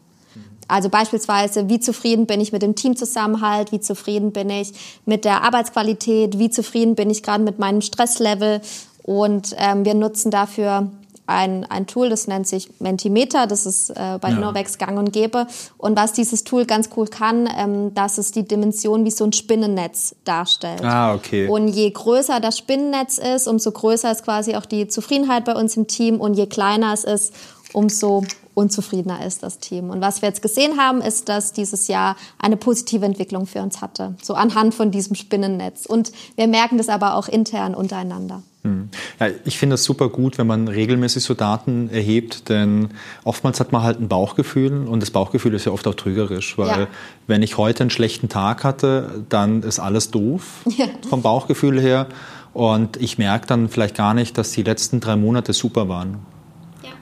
Speaker 2: Also beispielsweise, wie zufrieden bin ich mit dem Teamzusammenhalt, wie zufrieden bin ich mit der Arbeitsqualität, wie zufrieden bin ich gerade mit meinem Stresslevel. Und ähm, wir nutzen dafür ein, ein Tool, das nennt sich Mentimeter, das ist äh, bei ja. Innovex gang und gäbe. Und was dieses Tool ganz cool kann, ähm, dass es die Dimension wie so ein Spinnennetz darstellt.
Speaker 1: Ah, okay.
Speaker 2: Und je größer das Spinnennetz ist, umso größer ist quasi auch die Zufriedenheit bei uns im Team und je kleiner es ist, umso unzufriedener ist das Team. Und was wir jetzt gesehen haben, ist, dass dieses Jahr eine positive Entwicklung für uns hatte, so anhand von diesem Spinnennetz. Und wir merken das aber auch intern untereinander.
Speaker 1: Hm. Ja, ich finde es super gut, wenn man regelmäßig so Daten erhebt, denn oftmals hat man halt ein Bauchgefühl und das Bauchgefühl ist ja oft auch trügerisch, weil ja. wenn ich heute einen schlechten Tag hatte, dann ist alles doof (laughs) ja. vom Bauchgefühl her und ich merke dann vielleicht gar nicht, dass die letzten drei Monate super waren.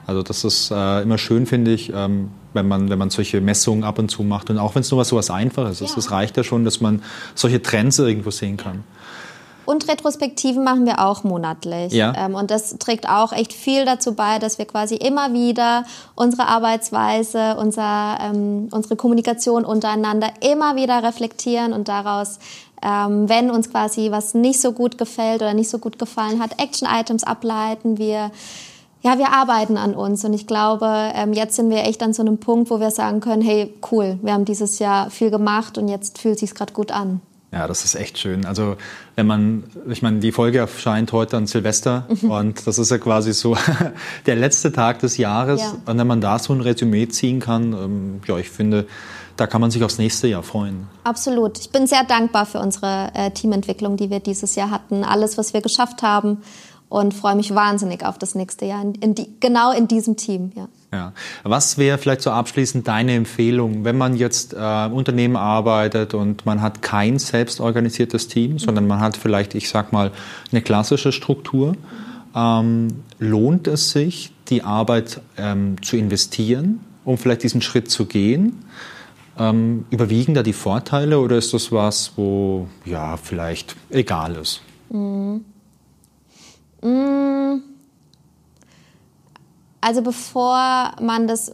Speaker 1: Also das ist äh, immer schön, finde ich, ähm, wenn, man, wenn man solche Messungen ab und zu macht. Und auch wenn es nur was so was Einfaches ist. Es reicht ja schon, dass man solche Trends irgendwo sehen kann.
Speaker 2: Und Retrospektiven machen wir auch monatlich. Ja. Ähm, und das trägt auch echt viel dazu bei, dass wir quasi immer wieder unsere Arbeitsweise, unser, ähm, unsere Kommunikation untereinander immer wieder reflektieren und daraus ähm, wenn uns quasi was nicht so gut gefällt oder nicht so gut gefallen hat, Action-Items ableiten. Wir ja, wir arbeiten an uns und ich glaube, ähm, jetzt sind wir echt an so einem Punkt, wo wir sagen können, hey, cool, wir haben dieses Jahr viel gemacht und jetzt fühlt sich gerade gut an.
Speaker 1: Ja, das ist echt schön. Also wenn man, ich meine, die Folge erscheint heute an Silvester mhm. und das ist ja quasi so (laughs) der letzte Tag des Jahres. Ja. Und wenn man da so ein Resümee ziehen kann, ähm, ja, ich finde, da kann man sich aufs nächste Jahr freuen.
Speaker 2: Absolut. Ich bin sehr dankbar für unsere äh, Teamentwicklung, die wir dieses Jahr hatten. Alles, was wir geschafft haben und freue mich wahnsinnig auf das nächste Jahr, in, in die, genau in diesem Team. Ja.
Speaker 1: Ja. Was wäre vielleicht so abschließend deine Empfehlung, wenn man jetzt äh, im Unternehmen arbeitet und man hat kein selbstorganisiertes Team, mhm. sondern man hat vielleicht, ich sag mal, eine klassische Struktur? Ähm, lohnt es sich, die Arbeit ähm, zu investieren, um vielleicht diesen Schritt zu gehen? Ähm, überwiegen da die Vorteile oder ist das was, wo ja vielleicht egal ist? Mhm.
Speaker 2: Mm. Also bevor man das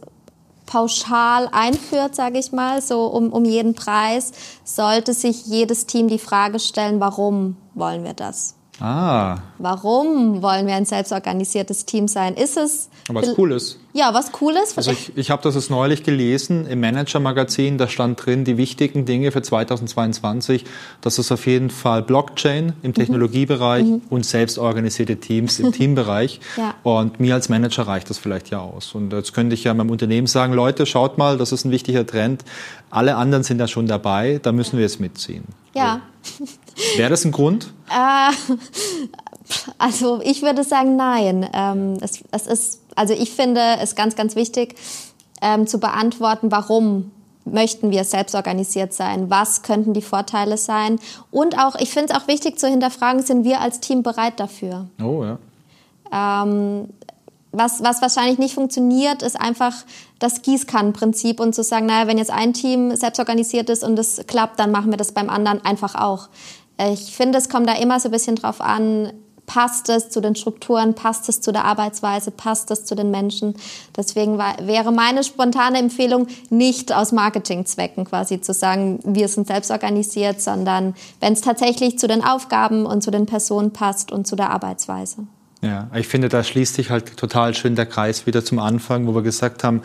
Speaker 2: pauschal einführt, sage ich mal, so um, um jeden Preis, sollte sich jedes Team die Frage stellen, warum wollen wir das?
Speaker 1: Ah.
Speaker 2: Warum wollen wir ein selbstorganisiertes Team sein? Ist es.
Speaker 1: Was Cooles.
Speaker 2: Ja, was Cooles.
Speaker 1: Also ich, ich habe das jetzt neulich gelesen im Manager-Magazin, da stand drin, die wichtigen Dinge für 2022. Das ist auf jeden Fall Blockchain im mhm. Technologiebereich mhm. und selbstorganisierte Teams im (laughs) Teambereich. ja. Und mir als Manager reicht das vielleicht ja aus. Und jetzt könnte ich ja meinem Unternehmen sagen, Leute, schaut mal, das ist ein wichtiger Trend. Alle anderen sind ja schon dabei, da müssen wir jetzt mitziehen.
Speaker 2: Ja. (laughs)
Speaker 1: Wäre das ein Grund?
Speaker 2: Äh, (laughs) also ich würde sagen, nein. Ähm, es, es ist, Also ich finde es ganz, ganz wichtig ähm, zu beantworten, warum möchten wir selbst organisiert sein? Was könnten die Vorteile sein? Und auch, ich finde es auch wichtig zu hinterfragen, sind wir als Team bereit dafür?
Speaker 1: Oh ja.
Speaker 2: Ähm, was, was wahrscheinlich nicht funktioniert, ist einfach das Gießkannenprinzip und zu sagen, naja, wenn jetzt ein Team selbst organisiert ist und es klappt, dann machen wir das beim anderen einfach auch. Ich finde, es kommt da immer so ein bisschen drauf an, passt es zu den Strukturen, passt es zu der Arbeitsweise, passt es zu den Menschen. Deswegen war, wäre meine spontane Empfehlung, nicht aus Marketingzwecken quasi zu sagen, wir sind selbst organisiert, sondern wenn es tatsächlich zu den Aufgaben und zu den Personen passt und zu der Arbeitsweise.
Speaker 1: Ja, ich finde, da schließt sich halt total schön der Kreis wieder zum Anfang, wo wir gesagt haben,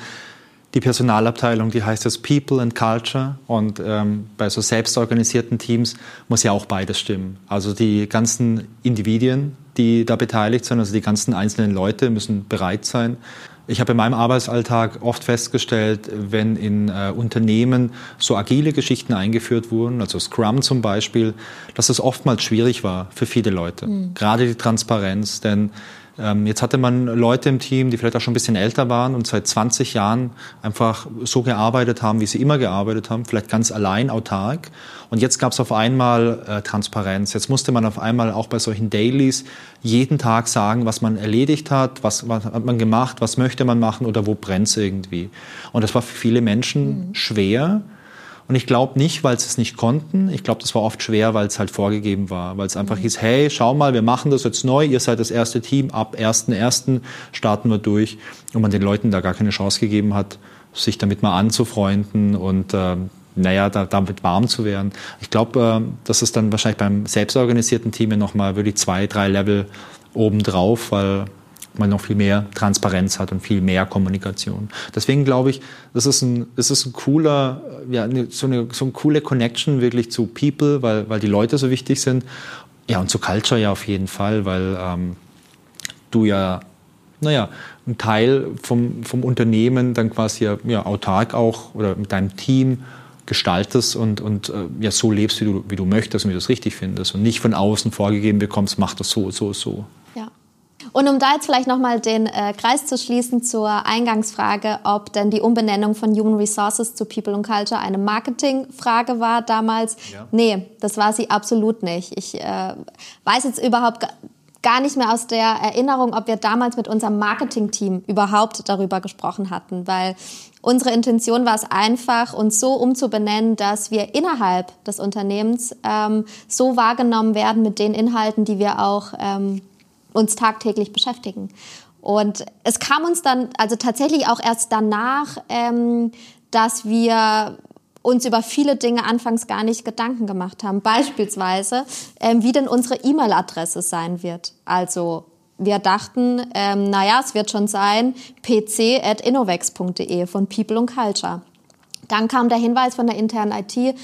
Speaker 1: die Personalabteilung, die heißt jetzt People and Culture und ähm, bei so selbstorganisierten Teams muss ja auch beides stimmen. Also die ganzen Individuen, die da beteiligt sind, also die ganzen einzelnen Leute müssen bereit sein, ich habe in meinem Arbeitsalltag oft festgestellt, wenn in äh, Unternehmen so agile Geschichten eingeführt wurden, also Scrum zum Beispiel, dass es oftmals schwierig war für viele Leute. Mhm. Gerade die Transparenz, denn jetzt hatte man Leute im Team, die vielleicht auch schon ein bisschen älter waren und seit 20 Jahren einfach so gearbeitet haben, wie sie immer gearbeitet haben, vielleicht ganz allein, autark. Und jetzt gab es auf einmal äh, Transparenz. Jetzt musste man auf einmal auch bei solchen Dailies jeden Tag sagen, was man erledigt hat, was, was hat man gemacht, was möchte man machen oder wo brennt es irgendwie. Und das war für viele Menschen mhm. schwer und ich glaube nicht, weil sie es nicht konnten. Ich glaube, das war oft schwer, weil es halt vorgegeben war. Weil es einfach mhm. hieß, hey, schau mal, wir machen das jetzt neu. Ihr seid das erste Team. Ab 1.1. starten wir durch. Und man den Leuten da gar keine Chance gegeben hat, sich damit mal anzufreunden und äh, naja, da, damit warm zu werden. Ich glaube, äh, das ist dann wahrscheinlich beim selbstorganisierten Team ja nochmal wirklich zwei, drei Level obendrauf, weil man noch viel mehr Transparenz hat und viel mehr Kommunikation. Deswegen glaube ich, das ist ein, das ist ein cooler, ja, so eine, so eine coole Connection wirklich zu People, weil, weil die Leute so wichtig sind. Ja, und zu Culture ja auf jeden Fall, weil ähm, du ja, naja, ein Teil vom, vom Unternehmen dann quasi ja, ja, autark auch oder mit deinem Team gestaltest und, und äh, ja, so lebst, wie du, wie du möchtest und wie du es richtig findest und nicht von außen vorgegeben bekommst, mach das so, so, so.
Speaker 2: Und um da jetzt vielleicht nochmal den äh, Kreis zu schließen zur Eingangsfrage, ob denn die Umbenennung von Human Resources zu People and Culture eine Marketingfrage war damals. Ja. Nee, das war sie absolut nicht. Ich äh, weiß jetzt überhaupt gar nicht mehr aus der Erinnerung, ob wir damals mit unserem Marketing-Team überhaupt darüber gesprochen hatten, weil unsere Intention war es einfach, uns so umzubenennen, dass wir innerhalb des Unternehmens ähm, so wahrgenommen werden mit den Inhalten, die wir auch ähm, uns tagtäglich beschäftigen. Und es kam uns dann, also tatsächlich auch erst danach, ähm, dass wir uns über viele Dinge anfangs gar nicht Gedanken gemacht haben. Beispielsweise, ähm, wie denn unsere E-Mail-Adresse sein wird. Also wir dachten, ähm, naja, es wird schon sein, pc.innovex.de von People and Culture. Dann kam der Hinweis von der internen IT,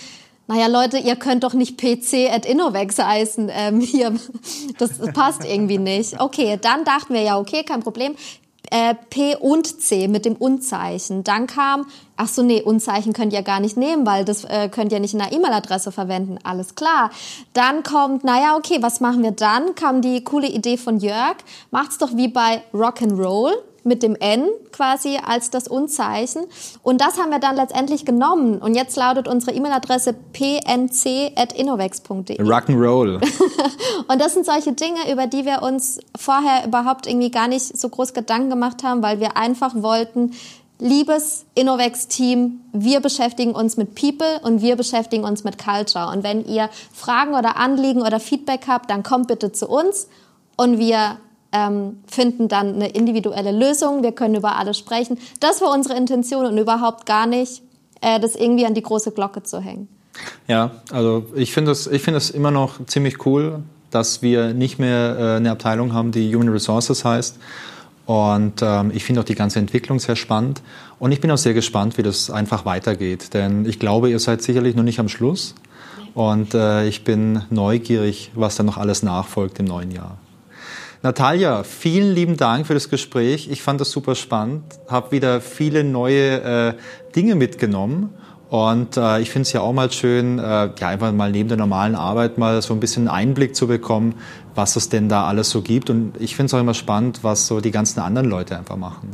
Speaker 2: naja Leute, ihr könnt doch nicht PC at Innovex heißen. Ähm, (laughs) hier, das passt irgendwie nicht. Okay, dann dachten wir ja, okay, kein Problem. Äh, P und C mit dem Unzeichen. Dann kam, ach so, nee, Unzeichen könnt ihr gar nicht nehmen, weil das äh, könnt ihr nicht in der E-Mail-Adresse verwenden. Alles klar. Dann kommt, naja, okay, was machen wir dann? Kam die coole Idee von Jörg, macht's doch wie bei Rock'n'Roll mit dem N quasi als das Unzeichen. Und das haben wir dann letztendlich genommen. Und jetzt lautet unsere E-Mail-Adresse pnc.innovex.de.
Speaker 1: Rock'n'Roll. (laughs)
Speaker 2: und das sind solche Dinge, über die wir uns vorher überhaupt irgendwie gar nicht so groß Gedanken gemacht haben, weil wir einfach wollten, liebes Innovex-Team, wir beschäftigen uns mit People und wir beschäftigen uns mit Culture. Und wenn ihr Fragen oder Anliegen oder Feedback habt, dann kommt bitte zu uns und wir ähm, finden dann eine individuelle Lösung. Wir können über alles sprechen. Das war unsere Intention und überhaupt gar nicht, äh, das irgendwie an die große Glocke zu hängen.
Speaker 1: Ja, also ich finde es find immer noch ziemlich cool, dass wir nicht mehr äh, eine Abteilung haben, die Human Resources heißt. Und ähm, ich finde auch die ganze Entwicklung sehr spannend. Und ich bin auch sehr gespannt, wie das einfach weitergeht. Denn ich glaube, ihr seid sicherlich noch nicht am Schluss. Und äh, ich bin neugierig, was da noch alles nachfolgt im neuen Jahr. Natalia, vielen lieben Dank für das Gespräch. Ich fand das super spannend, habe wieder viele neue äh, Dinge mitgenommen Und äh, ich finde es ja auch mal schön, äh, ja einfach mal neben der normalen Arbeit mal so ein bisschen Einblick zu bekommen, was es denn da alles so gibt. Und ich finde es auch immer spannend, was so die ganzen anderen Leute einfach machen.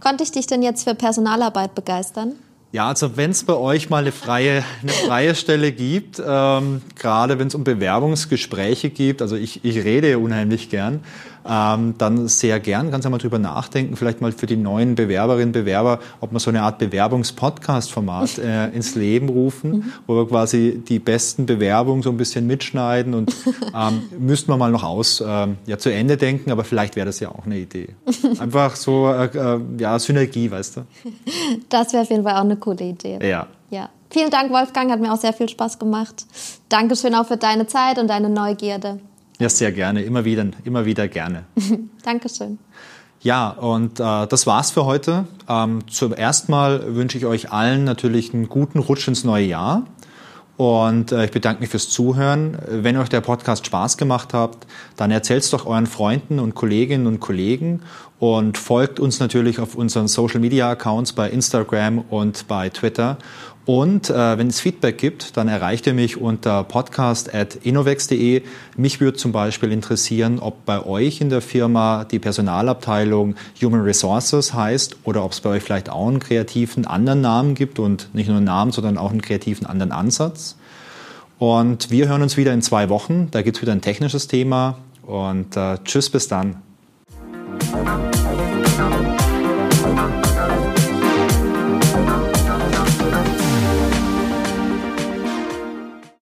Speaker 2: Konnte ich dich denn jetzt für Personalarbeit begeistern?
Speaker 1: Ja, also wenn es bei euch mal eine freie, eine freie Stelle gibt, ähm, gerade wenn es um Bewerbungsgespräche gibt, also ich, ich rede unheimlich gern, ähm, dann sehr gern, kannst du ja mal drüber nachdenken, vielleicht mal für die neuen Bewerberinnen, Bewerber, ob man so eine Art Bewerbungspodcast-Format (laughs) äh, ins Leben rufen, mhm. wo wir quasi die besten Bewerbungen so ein bisschen mitschneiden und (laughs) ähm, müssten wir mal noch aus, äh, ja, zu Ende denken, aber vielleicht wäre das ja auch eine Idee. Einfach so, äh, äh, ja, Synergie, weißt du?
Speaker 2: Das wäre auf jeden Fall auch eine coole Idee.
Speaker 1: Ja.
Speaker 2: Ja. Vielen Dank, Wolfgang, hat mir auch sehr viel Spaß gemacht. Dankeschön auch für deine Zeit und deine Neugierde.
Speaker 1: Ja, sehr gerne. Immer wieder, immer wieder gerne. (laughs)
Speaker 2: Dankeschön.
Speaker 1: Ja, und äh, das war's für heute. Ähm, zuerst mal wünsche ich euch allen natürlich einen guten Rutsch ins neue Jahr. Und äh, ich bedanke mich fürs Zuhören. Wenn euch der Podcast Spaß gemacht hat, dann erzählt es doch euren Freunden und Kolleginnen und Kollegen und folgt uns natürlich auf unseren Social Media Accounts bei Instagram und bei Twitter. Und äh, wenn es Feedback gibt, dann erreicht ihr mich unter podcast.innovex.de. Mich würde zum Beispiel interessieren, ob bei euch in der Firma die Personalabteilung Human Resources heißt oder ob es bei euch vielleicht auch einen kreativen anderen Namen gibt und nicht nur einen Namen, sondern auch einen kreativen anderen Ansatz. Und wir hören uns wieder in zwei Wochen. Da gibt es wieder ein technisches Thema. Und äh, tschüss, bis dann.